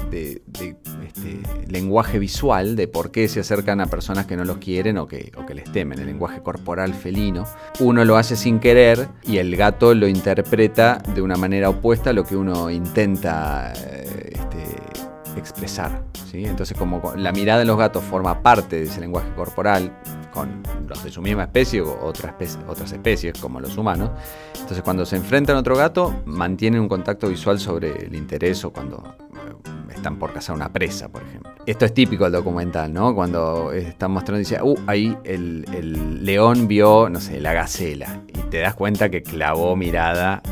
este, lenguaje visual, de por qué se acercan a personas que no los quieren o que, les temen, el lenguaje corporal felino. Uno lo hace sin querer y el gato lo interpreta de una manera opuesta a lo que uno intenta eh, este, expresar. Entonces, como la mirada de los gatos forma parte de ese lenguaje corporal, con los de su misma especie o otras especies como los humanos, entonces cuando se enfrentan a otro gato, mantienen un contacto visual sobre el interés o cuando eh, están por cazar una presa, por ejemplo. Esto es típico del documental, ¿no? Cuando están mostrando, dice, uh, ahí el león vio, no sé, la gacela. Y te das cuenta que clavó mirada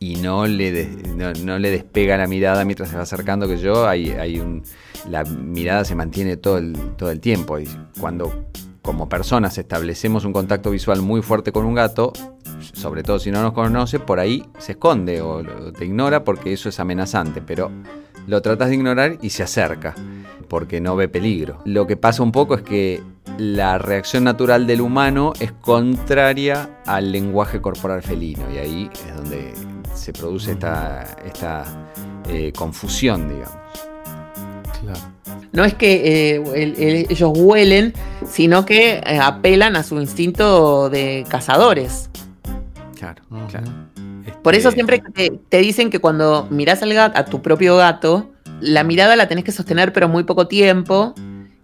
y no le, no, le despega la mirada mientras se va acercando, que yo, hay, hay un, la mirada se mantiene todo el, todo el tiempo. Y cuando como personas establecemos un contacto visual muy fuerte con un gato, sobre todo si no nos conoce, por ahí se esconde o te ignora porque eso es amenazante, pero lo tratas de ignorar y se acerca porque no ve peligro. Lo que pasa un poco es que la reacción natural del humano es contraria al lenguaje corporal felino y ahí es donde se produce esta, esta eh, confusión, digamos. No es que eh, ellos huelen, sino que eh, apelan a su instinto de cazadores. Claro, claro. Por eso este siempre te, dicen que cuando miras al gato, a tu propio gato, la mirada la tenés que sostener pero muy poco tiempo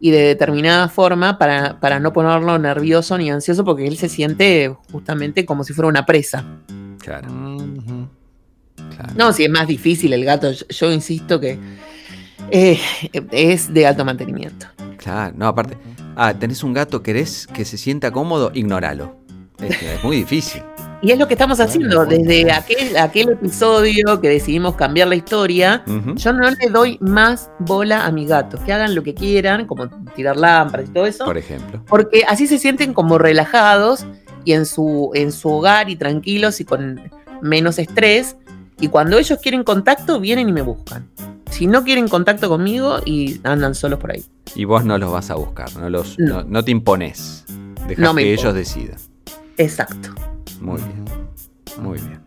y de determinada forma para, para no ponerlo nervioso ni ansioso porque él se siente justamente como si fuera una presa. Claro. No, si es más difícil el gato, yo, insisto que eh, es de alto mantenimiento. Claro, no, aparte, ah, tenés un gato, querés que se sienta cómodo, ignóralo. Es, muy difícil. Y es lo que estamos haciendo. Desde aquel, aquel episodio que decidimos cambiar la historia, yo no le doy más bola a mi gato. Que hagan lo que quieran, como tirar lámparas y todo eso. Por ejemplo. Porque así se sienten como relajados y en su, en su hogar y tranquilos y con menos estrés. Y cuando ellos quieren contacto, vienen y me buscan. Si no quieren contacto conmigo y andan solos por ahí. Y vos no los vas a buscar, no, los, no. te impones. Dejas que ellos decidan. Exacto. Muy bien. Muy bien.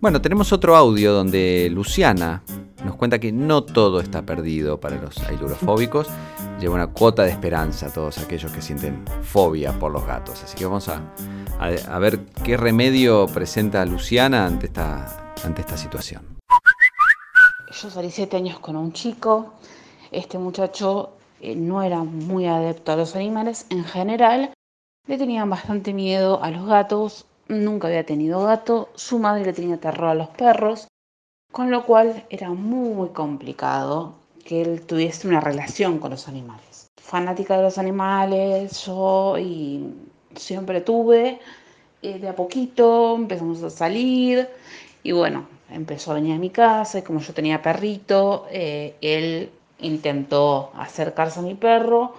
Bueno, tenemos otro audio donde Luciana nos cuenta que no todo está perdido para los ailurofóbicos. Lleva una cuota de esperanza a todos aquellos que sienten fobia por los gatos. Así que vamos a, a ver qué remedio presenta Luciana ante esta ante esta situación. Yo salí siete años con un chico. Este muchacho eh, no era muy adepto a los animales en general. Le tenían bastante miedo a los gatos. Nunca había tenido gato. Su madre le tenía terror a los perros. Con lo cual era muy complicado que él tuviese una relación con los animales. Fanática de los animales, yo y siempre tuve. Eh, de a poquito empezamos a salir y bueno, empezó a venir a mi casa y como yo tenía perrito, eh, él intentó acercarse a mi perro.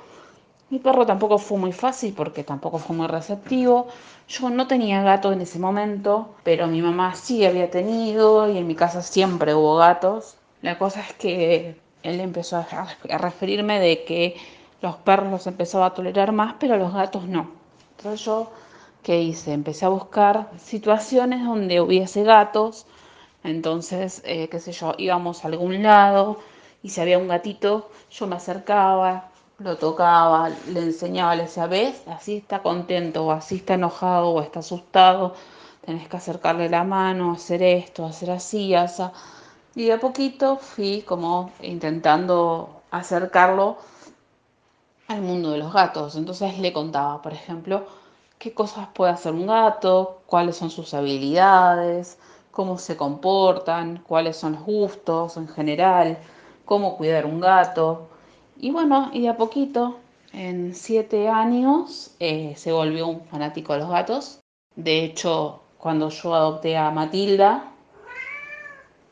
Mi perro tampoco fue muy fácil porque tampoco fue muy receptivo. Yo no tenía gato en ese momento, pero mi mamá sí había tenido y en mi casa siempre hubo gatos. La cosa es que él empezó a referirme de que los perros los empezaba a tolerar más, pero los gatos no. Entonces yo ¿qué hice? Empecé a buscar situaciones donde hubiese gatos. Entonces, eh, qué sé yo, íbamos a algún lado y si había un gatito, yo me acercaba, lo tocaba, le enseñaba, le decía, ¿ves? Así está contento, o así está enojado, o está asustado. Tenés que acercarle la mano, hacer esto, hacer así, así. Y de a poquito fui como intentando acercarlo al mundo de los gatos. Entonces le contaba, por ejemplo, qué cosas puede hacer un gato, cuáles son sus habilidades, cómo se comportan, cuáles son los gustos en general, cómo cuidar un gato. Y bueno, y de a poquito, en siete años, eh, se volvió un fanático de los gatos. De hecho, cuando yo adopté a Matilda,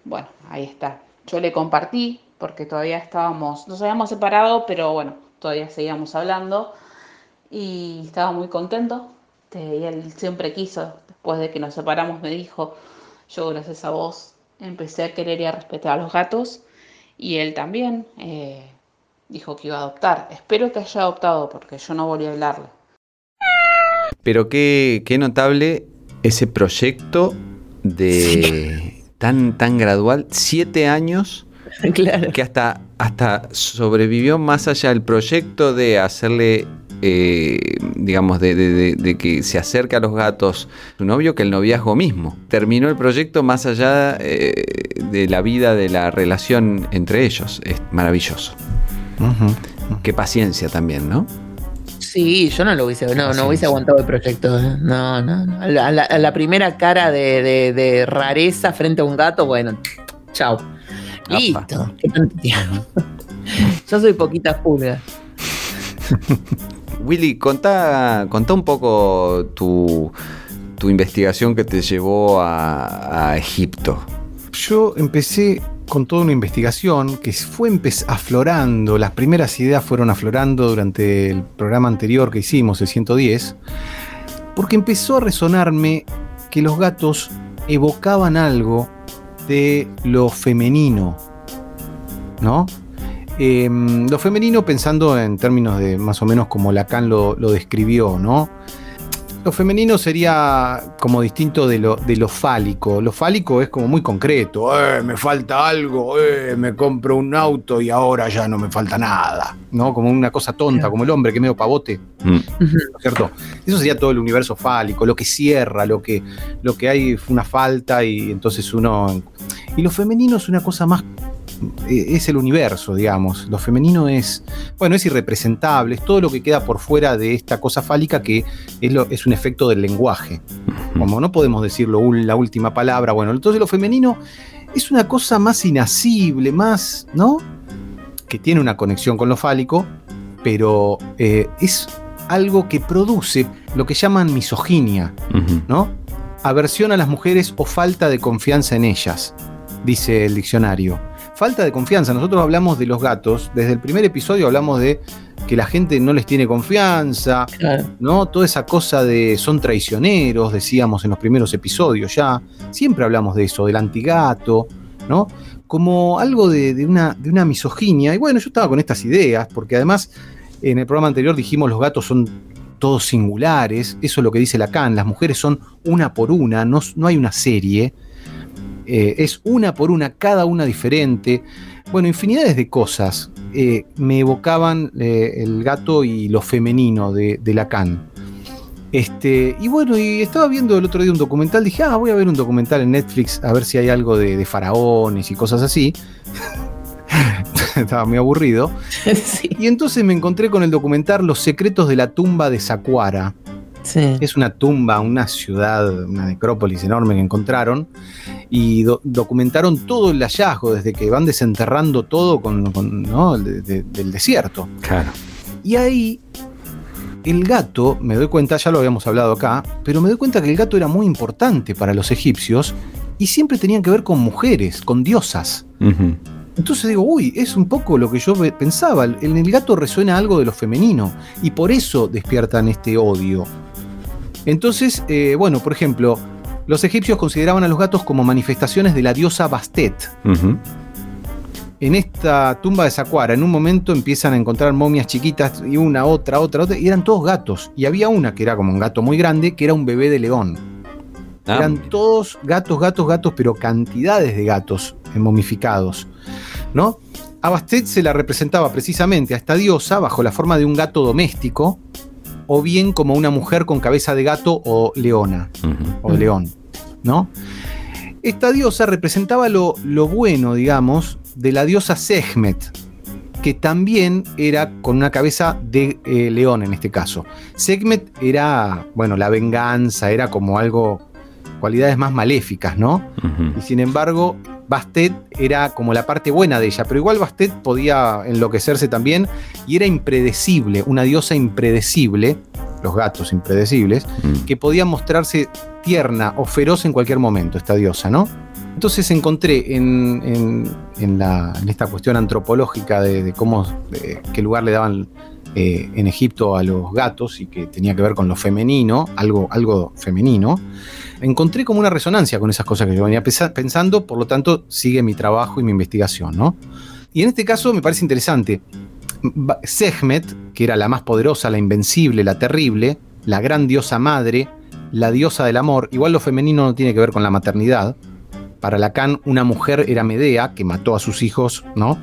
bueno, ahí está. Yo le compartí, porque todavía estábamos, nos habíamos separado, pero bueno, todavía seguíamos hablando y estaba muy contento. Y él siempre quiso, después de que nos separamos, me dijo, yo gracias a vos empecé a querer y a respetar a los gatos y él también. Eh, dijo que iba a adoptar. Espero que haya adoptado porque yo no volví a hablarle. Pero qué, qué notable ese proyecto de tan, tan gradual, siete años, Claro. que hasta, hasta sobrevivió más allá del proyecto de hacerle, eh, digamos, de, de- de- de que se acerque a los gatos su novio, que el noviazgo mismo. Terminó el proyecto más allá eh, de la vida, de la relación entre ellos. Es maravilloso. Qué paciencia también, ¿no? Sí, yo no lo hubiese, no, no hubiese aguantado el proyecto. ¿eh? No, no, no. A la, a primera cara de, de- de rareza frente a un gato, bueno, chao. Listo. Yo soy poquita pulga. Willy, contá, contá un poco tu, tu investigación que te llevó a, a Egipto. Yo empecé con toda una investigación que fue aflorando, las primeras ideas fueron aflorando durante el programa anterior que hicimos, el 110, porque empezó a resonarme que los gatos evocaban algo de lo femenino, ¿no? Em, lo femenino pensando en términos de más o menos como Lacan lo, lo describió, ¿no? Lo femenino sería como distinto de lo, de lo fálico. Lo fálico es como muy concreto. "Eh, me falta algo, eh, me compro un auto y ahora ya no me falta nada. ¿No? Como una cosa tonta, como el hombre que es medio pavote. ¿no es ¿Cierto? Eso sería todo el universo fálico, lo que cierra, lo que, lo que hay fue una falta y entonces uno. Y lo femenino es una cosa más. Eh, Es el universo, digamos. Lo femenino es. Bueno, es irrepresentable, es todo lo que queda por fuera de esta cosa fálica que es, lo- es un efecto del lenguaje. Como no podemos decirlo la última palabra, bueno, entonces lo femenino es una cosa más inacible, más, ¿no? Que tiene una conexión con lo fálico, pero eh, es algo que produce lo que llaman misoginia, ¿no? Aversión a las mujeres o falta de confianza en ellas, dice el diccionario. Falta de confianza, nosotros hablamos de los gatos, desde el primer episodio hablamos de que la gente no les tiene confianza, ¿no? Toda esa cosa de son traicioneros, decíamos en los primeros episodios ya. Siempre hablamos de eso, del antigato, ¿no? Como algo de, de una, de una misoginia. Y bueno, yo estaba con estas ideas, porque además en el programa anterior dijimos los gatos son todos singulares, eso es lo que dice Lacan, las mujeres son una por una, no, no hay una serie, eh, es una por una, cada una diferente. Bueno, infinidades de cosas eh, me evocaban eh, el gato y lo femenino de, de Lacan. Este, y bueno, y estaba viendo el otro día un documental, dije, ah, voy a ver un documental en Netflix a ver si hay algo de, de faraones y cosas así. estaba muy aburrido. Y entonces me encontré con el documental Los secretos de la tumba de Es una tumba, una ciudad, una necrópolis enorme que encontraron y do- documentaron todo el hallazgo desde que van desenterrando todo con, con, ¿no? de- de- del desierto. Claro. Y ahí el gato, me doy cuenta, ya lo habíamos hablado acá, pero me doy cuenta que el gato era muy importante para los egipcios y siempre tenían que ver con mujeres, con diosas. Entonces digo, uy, es un poco lo que yo pe- pensaba. En el gato resuena algo de lo femenino y por eso despiertan este odio. Entonces, eh, bueno, por ejemplo, los egipcios consideraban a los gatos como manifestaciones de la diosa Bastet. En esta tumba de Saqqara, en un momento empiezan a encontrar momias chiquitas y una, otra, otra, otra, y eran todos gatos. Y había una que era como un gato muy grande, que era un bebé de león. Ah, Eran todos gatos, gatos, gatos, pero cantidades de gatos momificados, ¿no? A Bastet se la representaba precisamente a esta diosa bajo la forma de un gato doméstico, o bien como una mujer con cabeza de gato o leona, o león, ¿no? Esta diosa representaba lo, lo bueno, digamos, de la diosa Sekhmet, que también era con una cabeza de eh, león en este caso. Sekhmet era, bueno, la venganza, era como algo, cualidades más maléficas, ¿no? Y sin embargo, Bastet era como la parte buena de ella, pero igual Bastet podía enloquecerse también y era impredecible, una diosa impredecible, los gatos impredecibles, que podía mostrarse tierna o feroz en cualquier momento, esta diosa, ¿no? Entonces encontré en, en- en la- en esta cuestión antropológica de, de cómo, de qué lugar le daban eh, en Egipto a los gatos y que tenía que ver con lo femenino, algo, algo femenino, encontré como una resonancia con esas cosas que yo venía pensando, por lo tanto sigue mi trabajo y mi investigación, ¿no? Y en este caso me parece interesante. Sekhmet, que era la más poderosa, la invencible, la terrible, la gran diosa madre, la diosa del amor, igual lo femenino no tiene que ver con la maternidad. Para Lacan, una mujer era Medea, que mató a sus hijos, ¿no?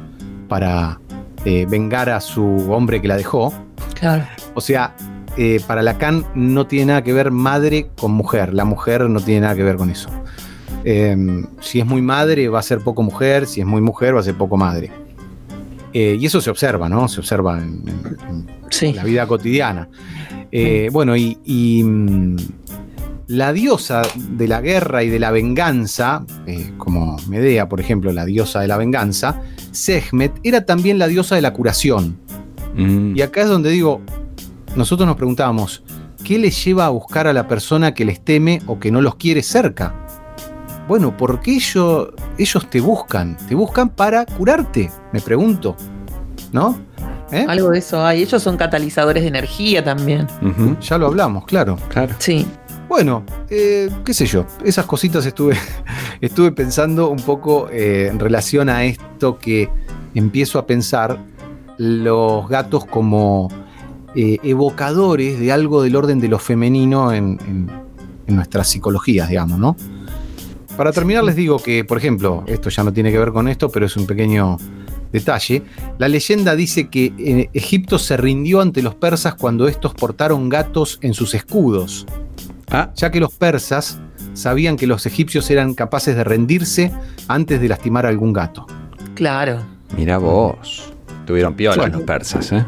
Para eh, vengar a su hombre que la dejó. Claro. O sea, eh, para Lacan no tiene nada que ver madre con mujer. La mujer no tiene nada que ver con eso. Eh, si es muy madre, va a ser poco mujer. Si es muy mujer, va a ser poco madre. Eh, y eso se observa, ¿no? Se observa en, en- en la vida cotidiana. Bueno, y, y, mm, la diosa de la guerra y de la venganza, eh, como Medea, por ejemplo, la diosa de la venganza, Sekhmet era también la diosa de la curación. Mm. Y acá es donde digo, nosotros nos preguntábamos, ¿qué les lleva a buscar a la persona que les teme o que no los quiere cerca? Bueno, ¿por qué ellos, ellos te buscan? Te buscan para curarte, me pregunto. ¿No? ¿Eh? Algo de eso hay. Ellos son catalizadores de energía también. Ya lo hablamos, claro. Claro. Sí. Bueno, eh, qué sé yo, esas cositas estuve, estuve pensando un poco eh, en relación a esto que empiezo a pensar los gatos como eh, evocadores de algo del orden de lo femenino en, nuestras psicologías, digamos, ¿no? Para terminar les digo que, por ejemplo, esto ya no tiene que ver con esto, pero es un pequeño detalle. La leyenda dice que Egipto se rindió ante los persas cuando estos portaron gatos en sus escudos Ah, ya que los persas sabían que los egipcios eran capaces de rendirse antes de lastimar a algún gato. Claro. mira vos. Tuvieron piola Bueno. los persas, ¿eh?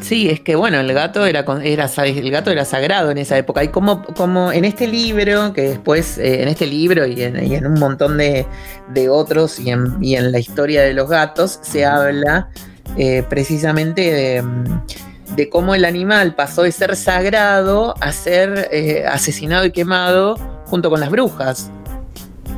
Sí, es que bueno, el gato era, con- era el gato era sagrado en esa época. Y como, como en este libro, que después, eh, en este libro y en, y en un montón de, de otros, y en, y en la historia de los gatos, se habla eh, precisamente de, de cómo el animal pasó de ser sagrado a ser eh, asesinado y quemado junto con las brujas.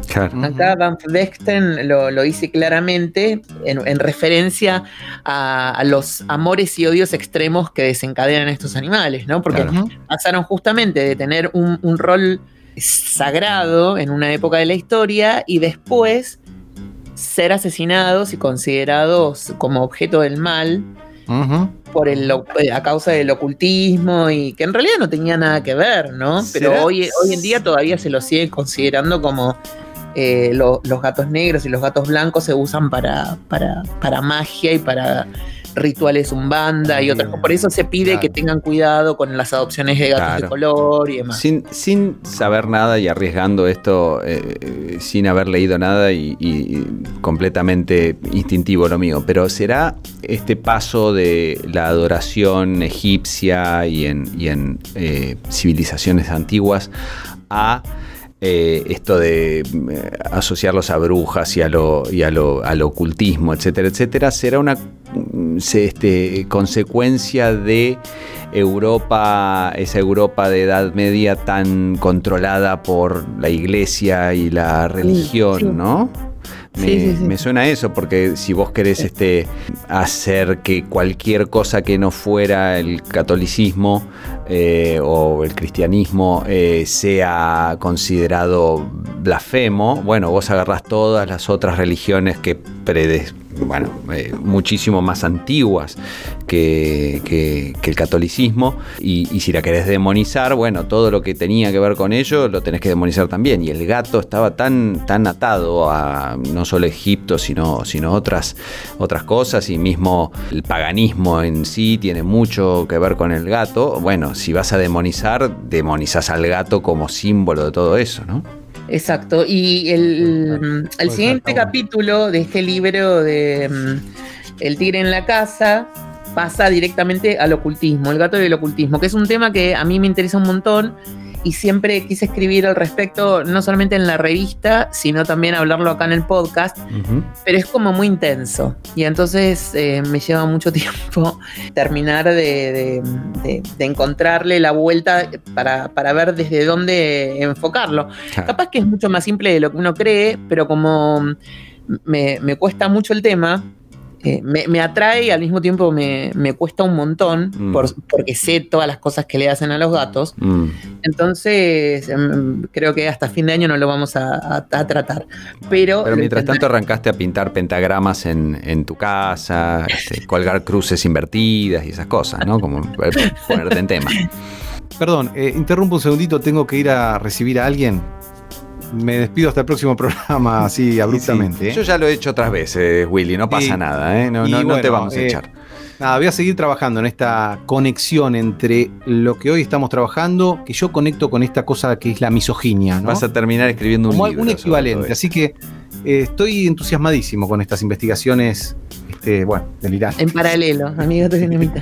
Claro. Acá Van Vechten lo, lo dice claramente en, en referencia a, a los amores y odios extremos que desencadenan estos animales, ¿no? Porque Claro. pasaron justamente de tener un, un rol sagrado en una época de la historia y después ser asesinados y considerados como objeto del mal Por el, eh, a causa del ocultismo y que en realidad no tenía nada que ver, ¿no? Pero ¿Será? hoy, hoy en día todavía se lo sigue considerando como eh, lo- los gatos negros y los gatos blancos se usan para, para, para magia y para rituales umbanda y otras cosas. Por eso se pide Claro. que tengan cuidado con las adopciones de gatos Claro. de color y demás. Sin, sin saber nada y arriesgando esto eh, eh, sin haber leído nada y, y completamente instintivo lo mío, pero ¿será este paso de la adoración egipcia y en, y en eh, civilizaciones antiguas a eh, esto de eh, asociarlos a brujas y a lo, y a lo, al ocultismo, etcétera, etcétera, será una mm, se- este, consecuencia de Europa, esa Europa de Edad Media tan controlada por la iglesia y la religión, sí. ¿no? Me, Sí, me suena eso, porque si vos querés este, hacer que cualquier cosa que no fuera el catolicismo eh, o el cristianismo eh, sea considerado blasfemo, bueno, vos agarrás todas las otras religiones que predes, bueno, eh, muchísimo más antiguas que, el catolicismo, y, y si la querés demonizar, bueno, todo lo que tenía que ver con ello lo tenés que demonizar también. Y el gato estaba tan, tan atado a no solo Egipto, sino, sino otras, otras cosas, y mismo el paganismo en sí tiene mucho que ver con el gato. Bueno, si vas a demonizar, demonizás al gato como símbolo de todo eso, ¿no? Exacto. Y el, el Puede siguiente capítulo de este libro de mm, El tigre en la casa pasa directamente al ocultismo, el gato y el ocultismo, que es un tema que a mí me interesa un montón y siempre quise escribir al respecto, no solamente en la revista, sino también hablarlo acá en el podcast, pero es como muy intenso. Y entonces eh, me lleva mucho tiempo terminar de, de- de- de encontrarle la vuelta para, para ver desde dónde enfocarlo. Claro. Capaz que es mucho más simple de lo que uno cree, pero como me, me cuesta mucho el tema, eh, me, me atrae y al mismo tiempo me, me cuesta un montón Mm. por- porque sé todas las cosas que le hacen a los gatos. Mm. Entonces, em, creo que hasta fin de año no lo vamos a, a- a tratar. Pero, mientras tanto arrancaste a pintar pentagramas en, en tu casa, este, colgar cruces invertidas y esas cosas, ¿no? Como ponerte en tema. Perdón, eh, interrumpo un segundito, tengo que ir a recibir a alguien. Me despido hasta el próximo programa, así abruptamente. ¿eh? Yo ya lo he hecho otras veces, Willy, no pasa nada, ¿eh? No, no- no te bueno, vamos a eh, echar. Nada, voy a seguir trabajando en esta conexión entre lo que hoy estamos trabajando, que yo conecto con esta cosa que es la misoginia, ¿no? Vas a terminar escribiendo un Como libro. un sobre todo equivalente. Así que eh, estoy entusiasmadísimo con estas investigaciones, este, bueno, delirantes. En paralelo, amigo.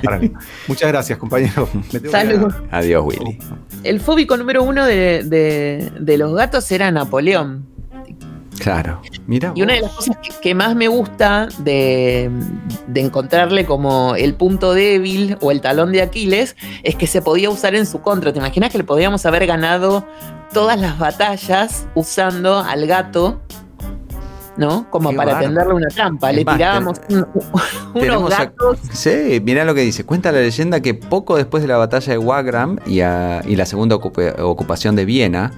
Paralelo. Muchas gracias, compañero. Me tengo que- Salud. Adiós, Willy. El fóbico número uno de, de- de los gatos era Napoleón. Claro. Mira. Y una de las cosas que, que más me gusta de, de encontrarle como el punto débil o el talón de Aquiles es que se podía usar en su contra. ¿Te imaginas que le podíamos haber ganado todas las batallas usando al gato? ¿No? Como Qué para tenderle una trampa. Le tirábamos un- unos Tenemos a- gatos. Sí, mirá lo que dice. Cuenta la leyenda que poco después de la batalla de Wagram y, a- y la segunda ocupa- ocupación de Viena,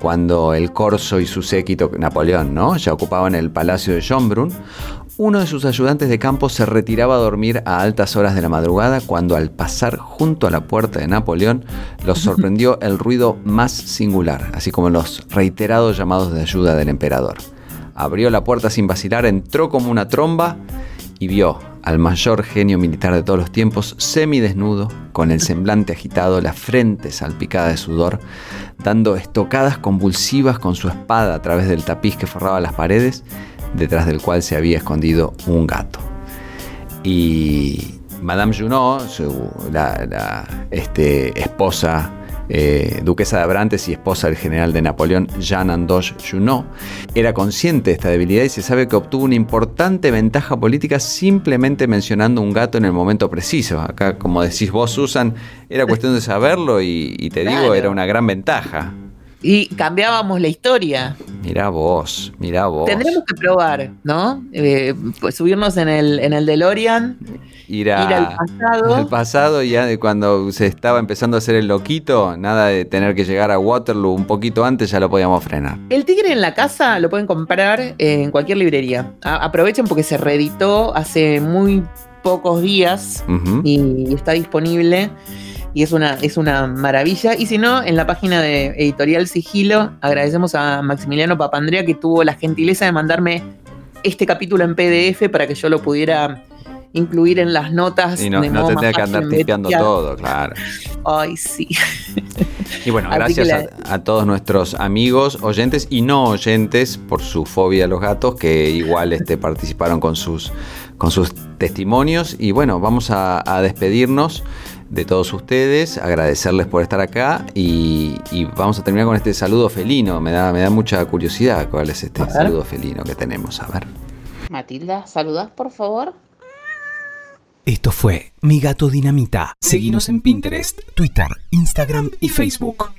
cuando el corso y su séquito, Napoleón, ¿no? Ya ocupaban el palacio de Schönbrunn, uno de sus ayudantes de campo se retiraba a dormir a altas horas de la madrugada cuando al pasar junto a la puerta de Napoleón los sorprendió el ruido más singular, así como los reiterados llamados de ayuda del emperador. Abrió la puerta sin vacilar, entró como una tromba y vio al mayor genio militar de todos los tiempos, semidesnudo, con el semblante agitado, la frente salpicada de sudor, dando estocadas convulsivas con su espada a través del tapiz que forraba las paredes, detrás del cual se había escondido un gato. Y Madame Junot, su- la, este, esposa eh, duquesa de Abrantes y esposa del general de Napoleón, Jean Andoche Junot, era consciente de esta debilidad y se sabe que obtuvo una importante ventaja política simplemente mencionando un gato en el momento preciso. Acá, como decís vos, Susan, era cuestión de saberlo y, y te digo, era una gran ventaja. Y cambiábamos la historia. Mirá vos, mirá vos. Tendremos que probar, ¿no? Eh, pues subirnos en el, en el DeLorean, ir, a- ir al pasado. al pasado y ya de cuando se estaba empezando a hacer el loquito, nada de tener que llegar a Waterloo un poquito antes, ya lo podíamos frenar. El tigre en la casa lo pueden comprar en cualquier librería. A- aprovechen porque se reeditó hace muy pocos días y está disponible. Y es una, es una maravilla. Y si no, en la página de Editorial Sigilo, agradecemos a Maximiliano Papandrea que tuvo la gentileza de mandarme este capítulo en PDF para que yo lo pudiera incluir en las notas. Y no, de no modo te más tenés que andar tipeando todo, claro. Ay, sí. Y bueno, Así gracias a, a todos nuestros amigos, oyentes y no oyentes por su fobia a los gatos, que igual este, participaron con sus, con sus testimonios. Y bueno, vamos a, a despedirnos de todos ustedes, agradecerles por estar acá y, y vamos a terminar con este saludo felino. Me da, me da mucha curiosidad cuál es este saludo felino que tenemos. A ver. Matilda, ¿saludás por favor? Esto fue Mi Gato Dinamita. Seguinos en Pinterest, Twitter, Instagram y Facebook.